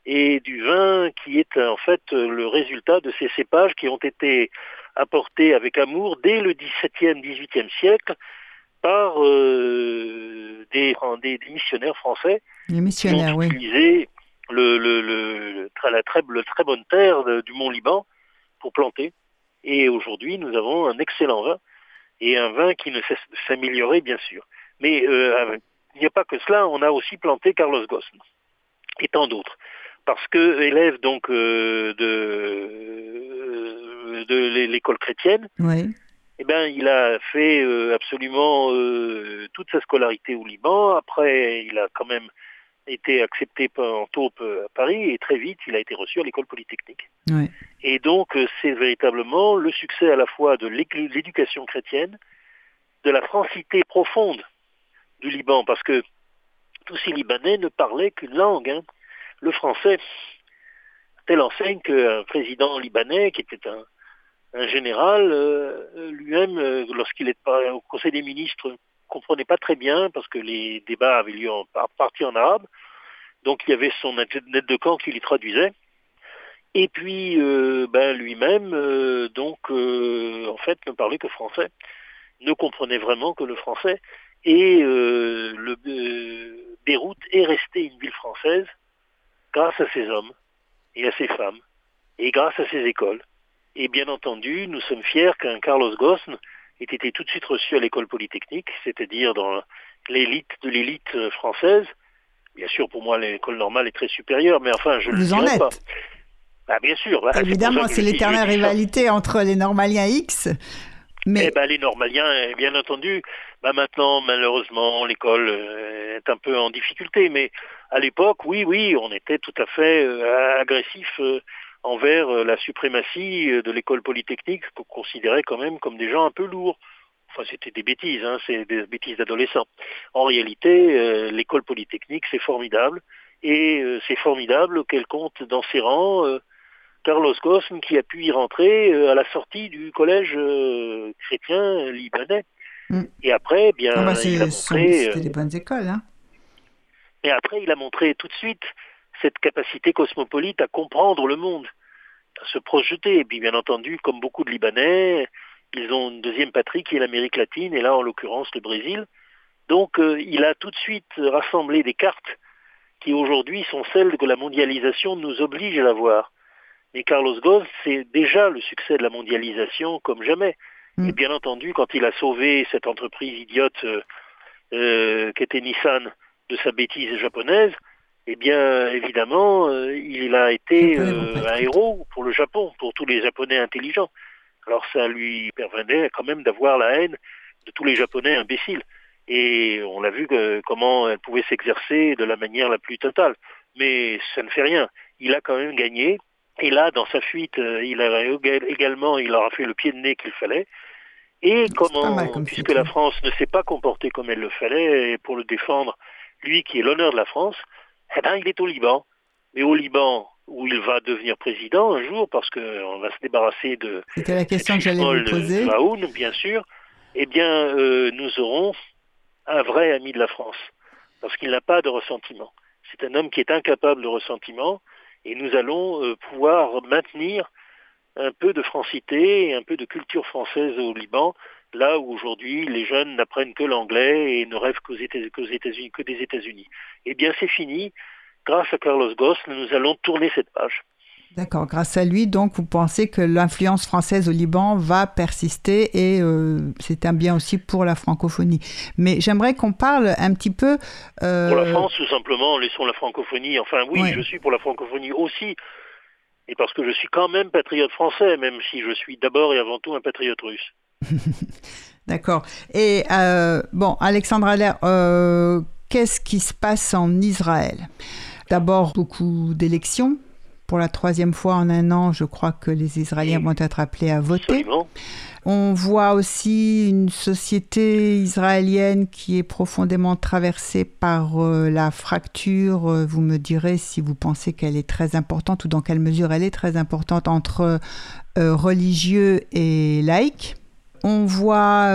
et du vin qui est en fait le résultat de ces cépages qui ont été apportés avec amour dès le XVIIe, XVIIIe siècle par euh, des, des, missionnaires français les missionnaires, qui ont utilisé le, le, le, la très, le très bonne terre du Mont Liban pour planter. Et aujourd'hui, nous avons un excellent vin et un vin qui ne cesse de s'améliorer, bien sûr. Mais euh, il n'y a pas que cela, on a aussi planté Carlos Ghosn et tant d'autres. Parce que élève donc euh, de, de l'école chrétienne, oui eh ben, il a fait euh, absolument euh, toute sa scolarité au Liban. Après, il a quand même été accepté en taupe à Paris et très vite, il a été reçu à l'école polytechnique. Et donc, euh, c'est véritablement le succès à la fois de l'éducation chrétienne, de la francité profonde du Liban, parce que tous ces Libanais ne parlaient qu'une langue, hein. le français. Telle enseigne qu'un président libanais, qui était un, un général, euh, lui-même, euh, lorsqu'il est au Conseil des ministres, comprenait pas très bien parce que les débats avaient lieu en partie en arabe. Donc il y avait son aide de camp qui lui traduisait. Et puis euh, ben, lui-même, donc en fait, ne parlait que français, ne comprenait vraiment que le français. Et le Beyrouth est resté une ville française grâce à ses hommes et à ses femmes et grâce à ses écoles. Et bien entendu, nous sommes fiers qu'un Carlos Ghosn ait été tout de suite reçu à l'école polytechnique, c'est-à-dire dans l'élite de l'élite française. Bien sûr, pour moi, l'école normale est très supérieure, mais enfin, je ne le dirais pas. Ah, bien sûr. Évidemment, c'est l'éternelle rivalité entre les normaliens X. Mais... Eh ben, les normaliens, bien entendu, bah, maintenant, malheureusement, l'école euh, est un peu en difficulté, mais à l'époque, oui, oui, on était tout à fait euh, agressif euh, envers euh, la suprématie euh, de l'école polytechnique, qu'on considérait quand même comme des gens un peu lourds. Enfin, c'était des bêtises, hein, c'est des bêtises d'adolescents. En réalité, euh, l'école polytechnique, c'est formidable, et c'est formidable qu'elle compte dans ses rangs Carlos Ghosn qui a pu y rentrer à la sortie du collège chrétien libanais. Mm. Et après, eh bien, ah bah, il a montré. C'était des bonnes écoles, hein. Et après, il a montré tout de suite cette capacité cosmopolite à comprendre le monde, à se projeter. Et puis bien entendu, comme beaucoup de Libanais, ils ont une deuxième patrie qui est l'Amérique latine, et là en l'occurrence le Brésil. Donc euh, il a tout de suite rassemblé des cartes qui aujourd'hui sont celles que la mondialisation nous oblige à voir. Mais Carlos Ghosn, c'est déjà le succès de la mondialisation comme jamais. Mm. Et bien entendu, quand il a sauvé cette entreprise idiote euh, euh, qu'était Nissan de sa bêtise japonaise, eh bien, évidemment, euh, il a été euh, un héros pour le Japon, pour tous les Japonais intelligents. Alors ça lui permettait quand même d'avoir la haine de tous les Japonais imbéciles. Et on l'a vu comment elle pouvait s'exercer de la manière la plus totale. Mais ça ne fait rien. Il a quand même gagné. Et là, dans sa fuite, euh, il a également, il aura fait le pied de nez qu'il fallait. Et comment, puisque la France ne s'est pas comportée comme elle le fallait, et pour le défendre, lui qui est l'honneur de la France, eh ben, il est au Liban. Mais au Liban, où il va devenir président un jour, parce qu'on va se débarrasser de... C'était la question que j'allais vous poser. bien sûr. Eh bien, euh, nous aurons un vrai ami de la France, parce qu'il n'a pas de ressentiment. C'est un homme qui est incapable de ressentiment, et nous allons euh, pouvoir maintenir un peu de francité et un peu de culture française au Liban là où aujourd'hui les jeunes n'apprennent que l'anglais et ne rêvent qu'aux États-Unis, que des États-Unis. Eh bien, c'est fini. Grâce à Carlos Ghosn, nous allons tourner cette page. D'accord. Grâce à lui, donc, vous pensez que l'influence française au Liban va persister et euh, c'est un bien aussi pour la francophonie. Mais j'aimerais qu'on parle un petit peu. Euh, pour la France, tout simplement, laissons la francophonie. Enfin, oui, je suis pour la francophonie aussi. Et parce que je suis quand même patriote français, même si je suis d'abord et avant tout un patriote russe. D'accord. Et euh, bon, Alexandre Allaire, qu'est-ce qui se passe en Israël? D'abord, beaucoup d'élections pour la troisième fois en un an, je crois que les Israéliens vont être appelés à voter. On voit aussi une société israélienne qui est profondément traversée par euh, la fracture. Euh, vous me direz si vous pensez qu'elle est très importante ou dans quelle mesure elle est très importante entre euh, religieux et laïcs. On voit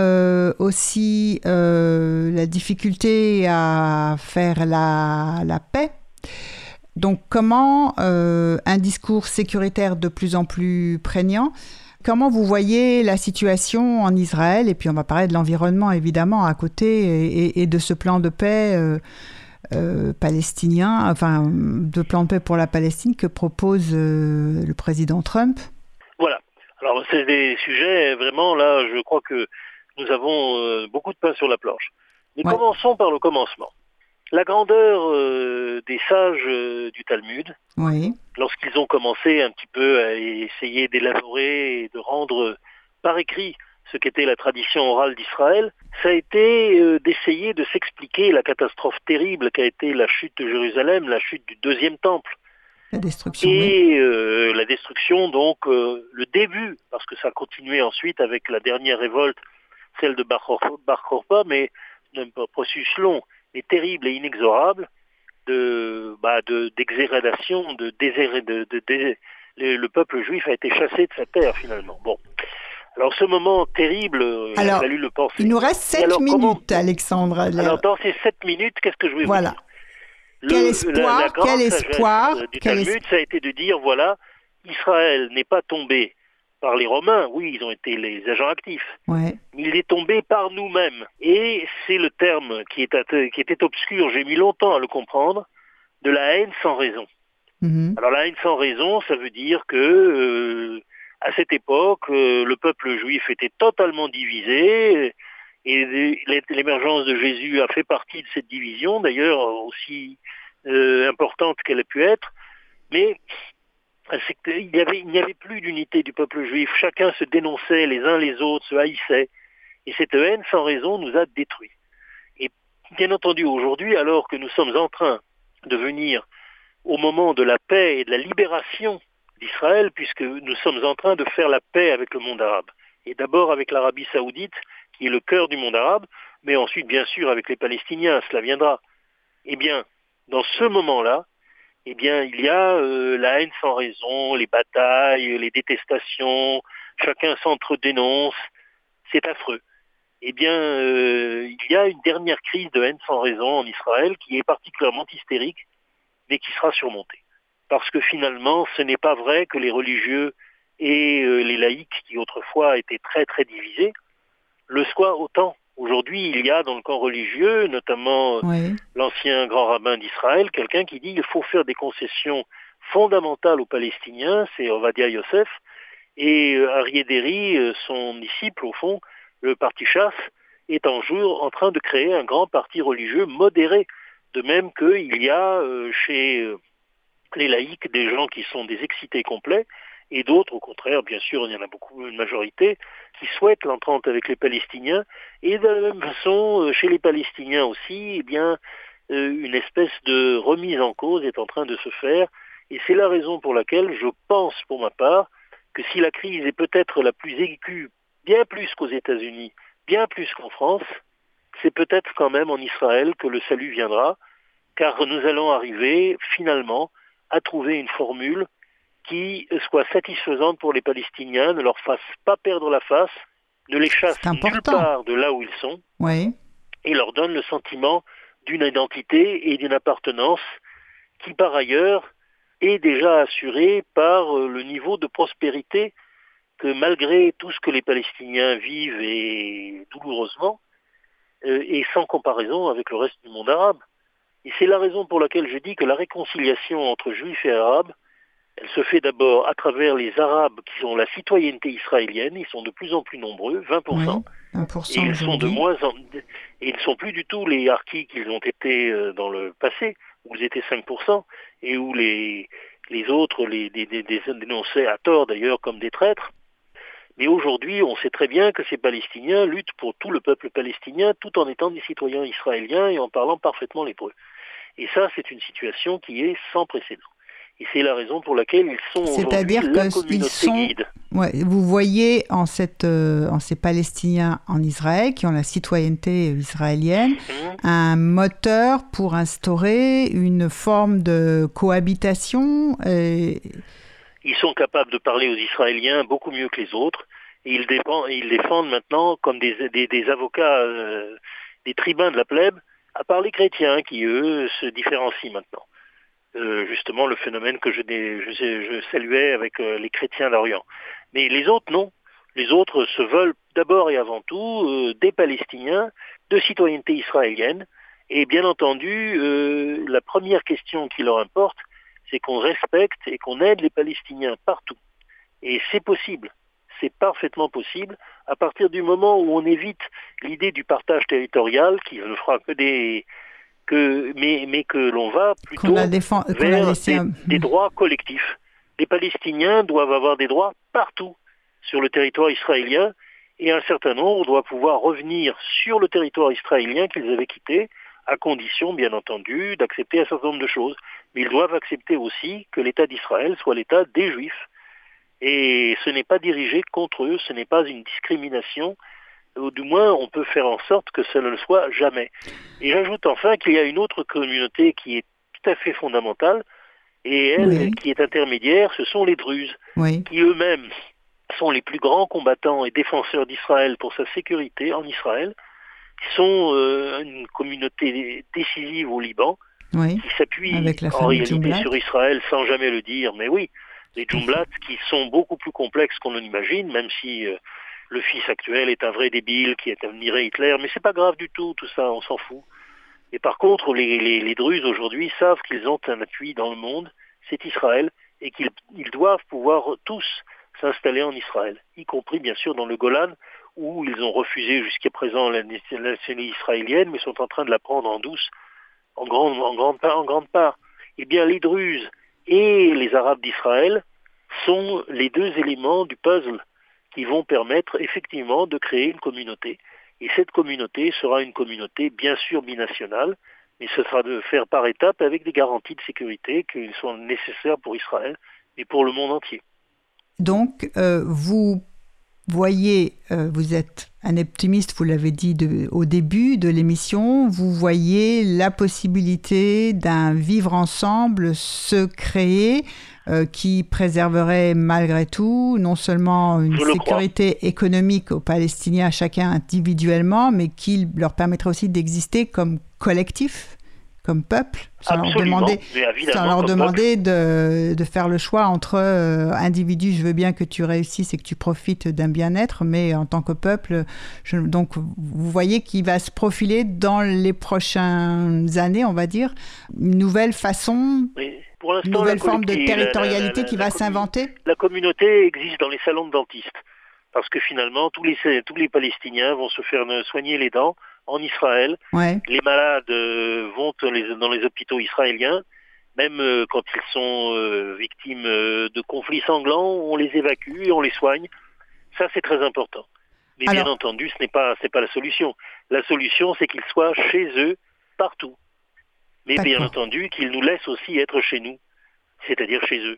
aussi la difficulté à faire la, paix donc comment euh, un discours sécuritaire de plus en plus prégnant Comment vous voyez la situation en Israël? Et puis on va parler de l'environnement évidemment à côté et, de ce plan de paix euh, euh, palestinien, enfin de plan de paix pour la Palestine que propose le président Trump. Voilà. Alors c'est des sujets vraiment là, je crois que nous avons beaucoup de pain sur la planche. Mais commençons par le commencement. La grandeur euh, des sages euh, du Talmud, lorsqu'ils ont commencé un petit peu à essayer d'élaborer et de rendre par écrit ce qu'était la tradition orale d'Israël, ça a été euh, d'essayer de s'expliquer la catastrophe terrible qu'a été la chute de Jérusalem, la chute du deuxième temple. La destruction. Et la destruction, donc, le début, parce que ça a continué ensuite avec la dernière révolte, celle de Bar Korba, mais un processus long terrible et inexorable de bah, d'exhérédation, de, de, de, le, peuple juif a été chassé de sa terre finalement. Bon. Alors ce moment terrible, il a fallu le penser. Il nous reste 7 minutes, Alexandre. Alors dans ces 7 minutes, qu'est-ce que je vais voilà. vous dire? Quel espoir, quel espoir, du Talmud, ça a été de dire, voilà, Israël n'est pas tombé par les Romains, oui, ils ont été les agents actifs. Ouais. Il est tombé par nous-mêmes. Et c'est le terme qui, est, qui était obscur, j'ai mis longtemps à le comprendre, de la haine sans raison. Mm-hmm. Alors la haine sans raison, ça veut dire que euh, à cette époque, euh, le peuple juif était totalement divisé et l'émergence de Jésus a fait partie de cette division, d'ailleurs aussi euh, importante qu'elle a pu être. Mais il n'y avait, avait plus d'unité du peuple juif. Chacun se dénonçait les uns les autres, se haïssait. Et cette haine sans raison nous a détruits. Et bien entendu, aujourd'hui, alors que nous sommes en train de venir au moment de la paix et de la libération d'Israël, puisque nous sommes en train de faire la paix avec le monde arabe. Et d'abord avec l'Arabie saoudite, qui est le cœur du monde arabe, mais ensuite, bien sûr, avec les Palestiniens, cela viendra. Eh bien, dans ce moment-là, eh bien, il y a euh, la haine sans raison, les batailles, les détestations, chacun s'entre-dénonce, c'est affreux. Eh bien, euh, il y a une dernière crise de haine sans raison en Israël qui est particulièrement hystérique, mais qui sera surmontée. Parce que finalement, ce n'est pas vrai que les religieux et euh, les laïcs, qui autrefois étaient très très divisés, le soient autant. Aujourd'hui, il y a dans le camp religieux, notamment euh, l'ancien grand rabbin d'Israël, quelqu'un qui dit qu'il faut faire des concessions fondamentales aux Palestiniens, c'est Ovadia Yosef, et euh, Ariéderi, euh, son disciple au fond, le parti chasse, est en jour en train de créer un grand parti religieux modéré, de même qu'il y a chez les laïcs des gens qui sont des excités complets, et d'autres, au contraire, bien sûr, il y en a beaucoup, une majorité, qui souhaitent l'entente avec les Palestiniens, et de la même façon, euh, chez les Palestiniens aussi, eh bien, euh, une espèce de remise en cause est en train de se faire, et c'est la raison pour laquelle je pense, pour ma part, que si la crise est peut-être la plus aiguë, bien plus qu'aux États-Unis, bien plus qu'en France, c'est peut-être quand même en Israël que le salut viendra, car nous allons arriver finalement à trouver une formule qui soit satisfaisante pour les Palestiniens, ne leur fasse pas perdre la face, ne les chasse nulle part de là où ils sont, et leur donne le sentiment d'une identité et d'une appartenance qui par ailleurs est déjà assurée par euh, le niveau de prospérité que malgré tout ce que les Palestiniens vivent et douloureusement, euh, et sans comparaison avec le reste du monde arabe. Et c'est la raison pour laquelle je dis que la réconciliation entre juifs et arabes, elle se fait d'abord à travers les Arabes qui ont la citoyenneté israélienne, ils sont de plus en plus nombreux, 20%, et ils sont de moins en... et ils ne sont plus du tout les harkis qu'ils ont été euh, dans le passé, où ils étaient 5%, et où les, les autres les, les, les dénonçaient à tort d'ailleurs comme des traîtres. Mais aujourd'hui, on sait très bien que ces Palestiniens luttent pour tout le peuple palestinien tout en étant des citoyens israéliens et en parlant parfaitement l'hébreu. Et ça, c'est une situation qui est sans précédent. Et c'est la raison pour laquelle ils sont C'est-à-dire qu'ils sont. Guide. Ouais, vous voyez en, cette, euh, en ces Palestiniens en Israël qui ont la citoyenneté israélienne mhm. un moteur pour instaurer une forme de cohabitation. Et... Ils sont capables de parler aux Israéliens beaucoup mieux que les autres. Et ils, défendent, ils défendent maintenant comme des, des, avocats, euh, des tribuns de la plèbe, à part les chrétiens qui, eux, se différencient maintenant. Euh, justement le phénomène que je, je, saluais avec euh, les chrétiens d'Orient. Mais les autres, non. Les autres se veulent d'abord et avant tout euh, des Palestiniens de citoyenneté israélienne. Et bien entendu, la première question qui leur importe, c'est qu'on respecte et qu'on aide les Palestiniens partout. Et c'est possible, c'est parfaitement possible, à partir du moment où on évite l'idée du partage territorial qui ne fera que des, que, mais, mais que l'on va plutôt vers des, droits collectifs. Les Palestiniens doivent avoir des droits partout sur le territoire israélien et un certain nombre doivent pouvoir revenir sur le territoire israélien qu'ils avaient quitté, à condition, bien entendu, d'accepter un certain nombre de choses. Mais ils doivent accepter aussi que l'État d'Israël soit l'État des Juifs. Et ce n'est pas dirigé contre eux, ce n'est pas une discrimination, ou du moins on peut faire en sorte que ça ne le soit jamais. Et j'ajoute enfin qu'il y a une autre communauté qui est tout à fait fondamentale, et elle, qui est intermédiaire, ce sont les Druzes, qui eux-mêmes sont les plus grands combattants et défenseurs d'Israël pour sa sécurité en Israël, qui sont euh, une communauté décisive au Liban, qui s'appuie en réalité sur Israël sans jamais le dire, mais oui, les Djumblats qui sont beaucoup plus complexes qu'on ne l'imagine, même si euh, le fils actuel est un vrai débile qui est admiré Hitler, mais c'est pas grave du tout, tout ça, on s'en fout. Et par contre, les, les, Druzes aujourd'hui savent qu'ils ont un appui dans le monde, c'est Israël, et qu'ils doivent pouvoir tous s'installer en Israël, y compris bien sûr dans le Golan, où ils ont refusé jusqu'à présent la nationalité israélienne, mais sont en train de la prendre en douce, en grande, en en grande part. Eh bien, les Druzes et les Arabes d'Israël sont les deux éléments du puzzle qui vont permettre effectivement de créer une communauté. Et cette communauté sera une communauté bien sûr binationale, mais ce sera de faire par étapes avec des garanties de sécurité qui sont nécessaires pour Israël et pour le monde entier. Donc, euh, vous voyez, euh, vous êtes un optimiste, vous l'avez dit au début de l'émission, vous voyez la possibilité d'un vivre ensemble se créer euh, qui préserverait malgré tout non seulement une sécurité économique aux Palestiniens, chacun individuellement, mais qui leur permettrait aussi d'exister comme collectif comme peuple, sans leur demander, sans leur demander de, de, faire le choix entre euh, individus, je veux bien que tu réussisses et que tu profites d'un bien-être, mais en tant que peuple, je, donc vous voyez qu'il va se profiler dans les prochaines années, on va dire, une nouvelle façon, une nouvelle forme de territorialité qui va s'inventer La communauté existe dans les salons de dentistes, parce que finalement, tous les, tous les Palestiniens vont se faire soigner les dents en Israël. Les malades euh, vont dans les, hôpitaux israéliens. Même euh, quand ils sont euh, victimes de conflits sanglants, on les évacue et on les soigne. Ça, c'est très important. Mais bien entendu, ce n'est pas, pas la solution. La solution, c'est qu'ils soient chez eux, partout. Mais bien entendu, qu'ils nous laissent aussi être chez nous, c'est-à-dire chez eux.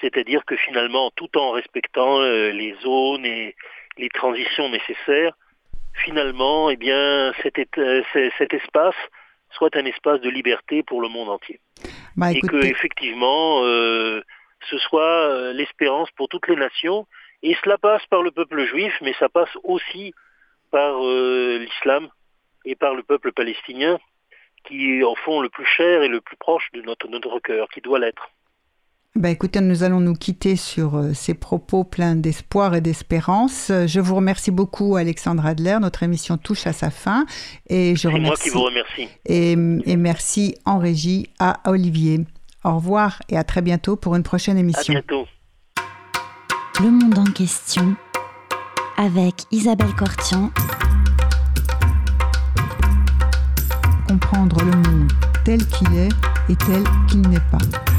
C'est-à-dire que finalement, tout en respectant les zones et les transitions nécessaires, finalement, eh bien, cet, euh, cet, espace soit un espace de liberté pour le monde entier. Bah, et que effectivement, euh, ce soit euh, l'espérance pour toutes les nations. Et cela passe par le peuple juif, mais ça passe aussi par l'islam et par le peuple palestinien, qui en font le plus cher et le plus proche de notre, notre cœur, qui doit l'être. Bah écoutez, nous allons nous quitter sur euh, ces propos pleins d'espoir et d'espérance. Je vous remercie beaucoup, Alexandre Adler. Notre émission touche à sa fin. Et je remercie. moi qui vous remercie. Et, et, merci en régie à Olivier. Au revoir et à très bientôt pour une prochaine émission. À bientôt. Le monde en question avec Isabelle Cortian. Comprendre le monde tel qu'il est et tel qu'il n'est pas.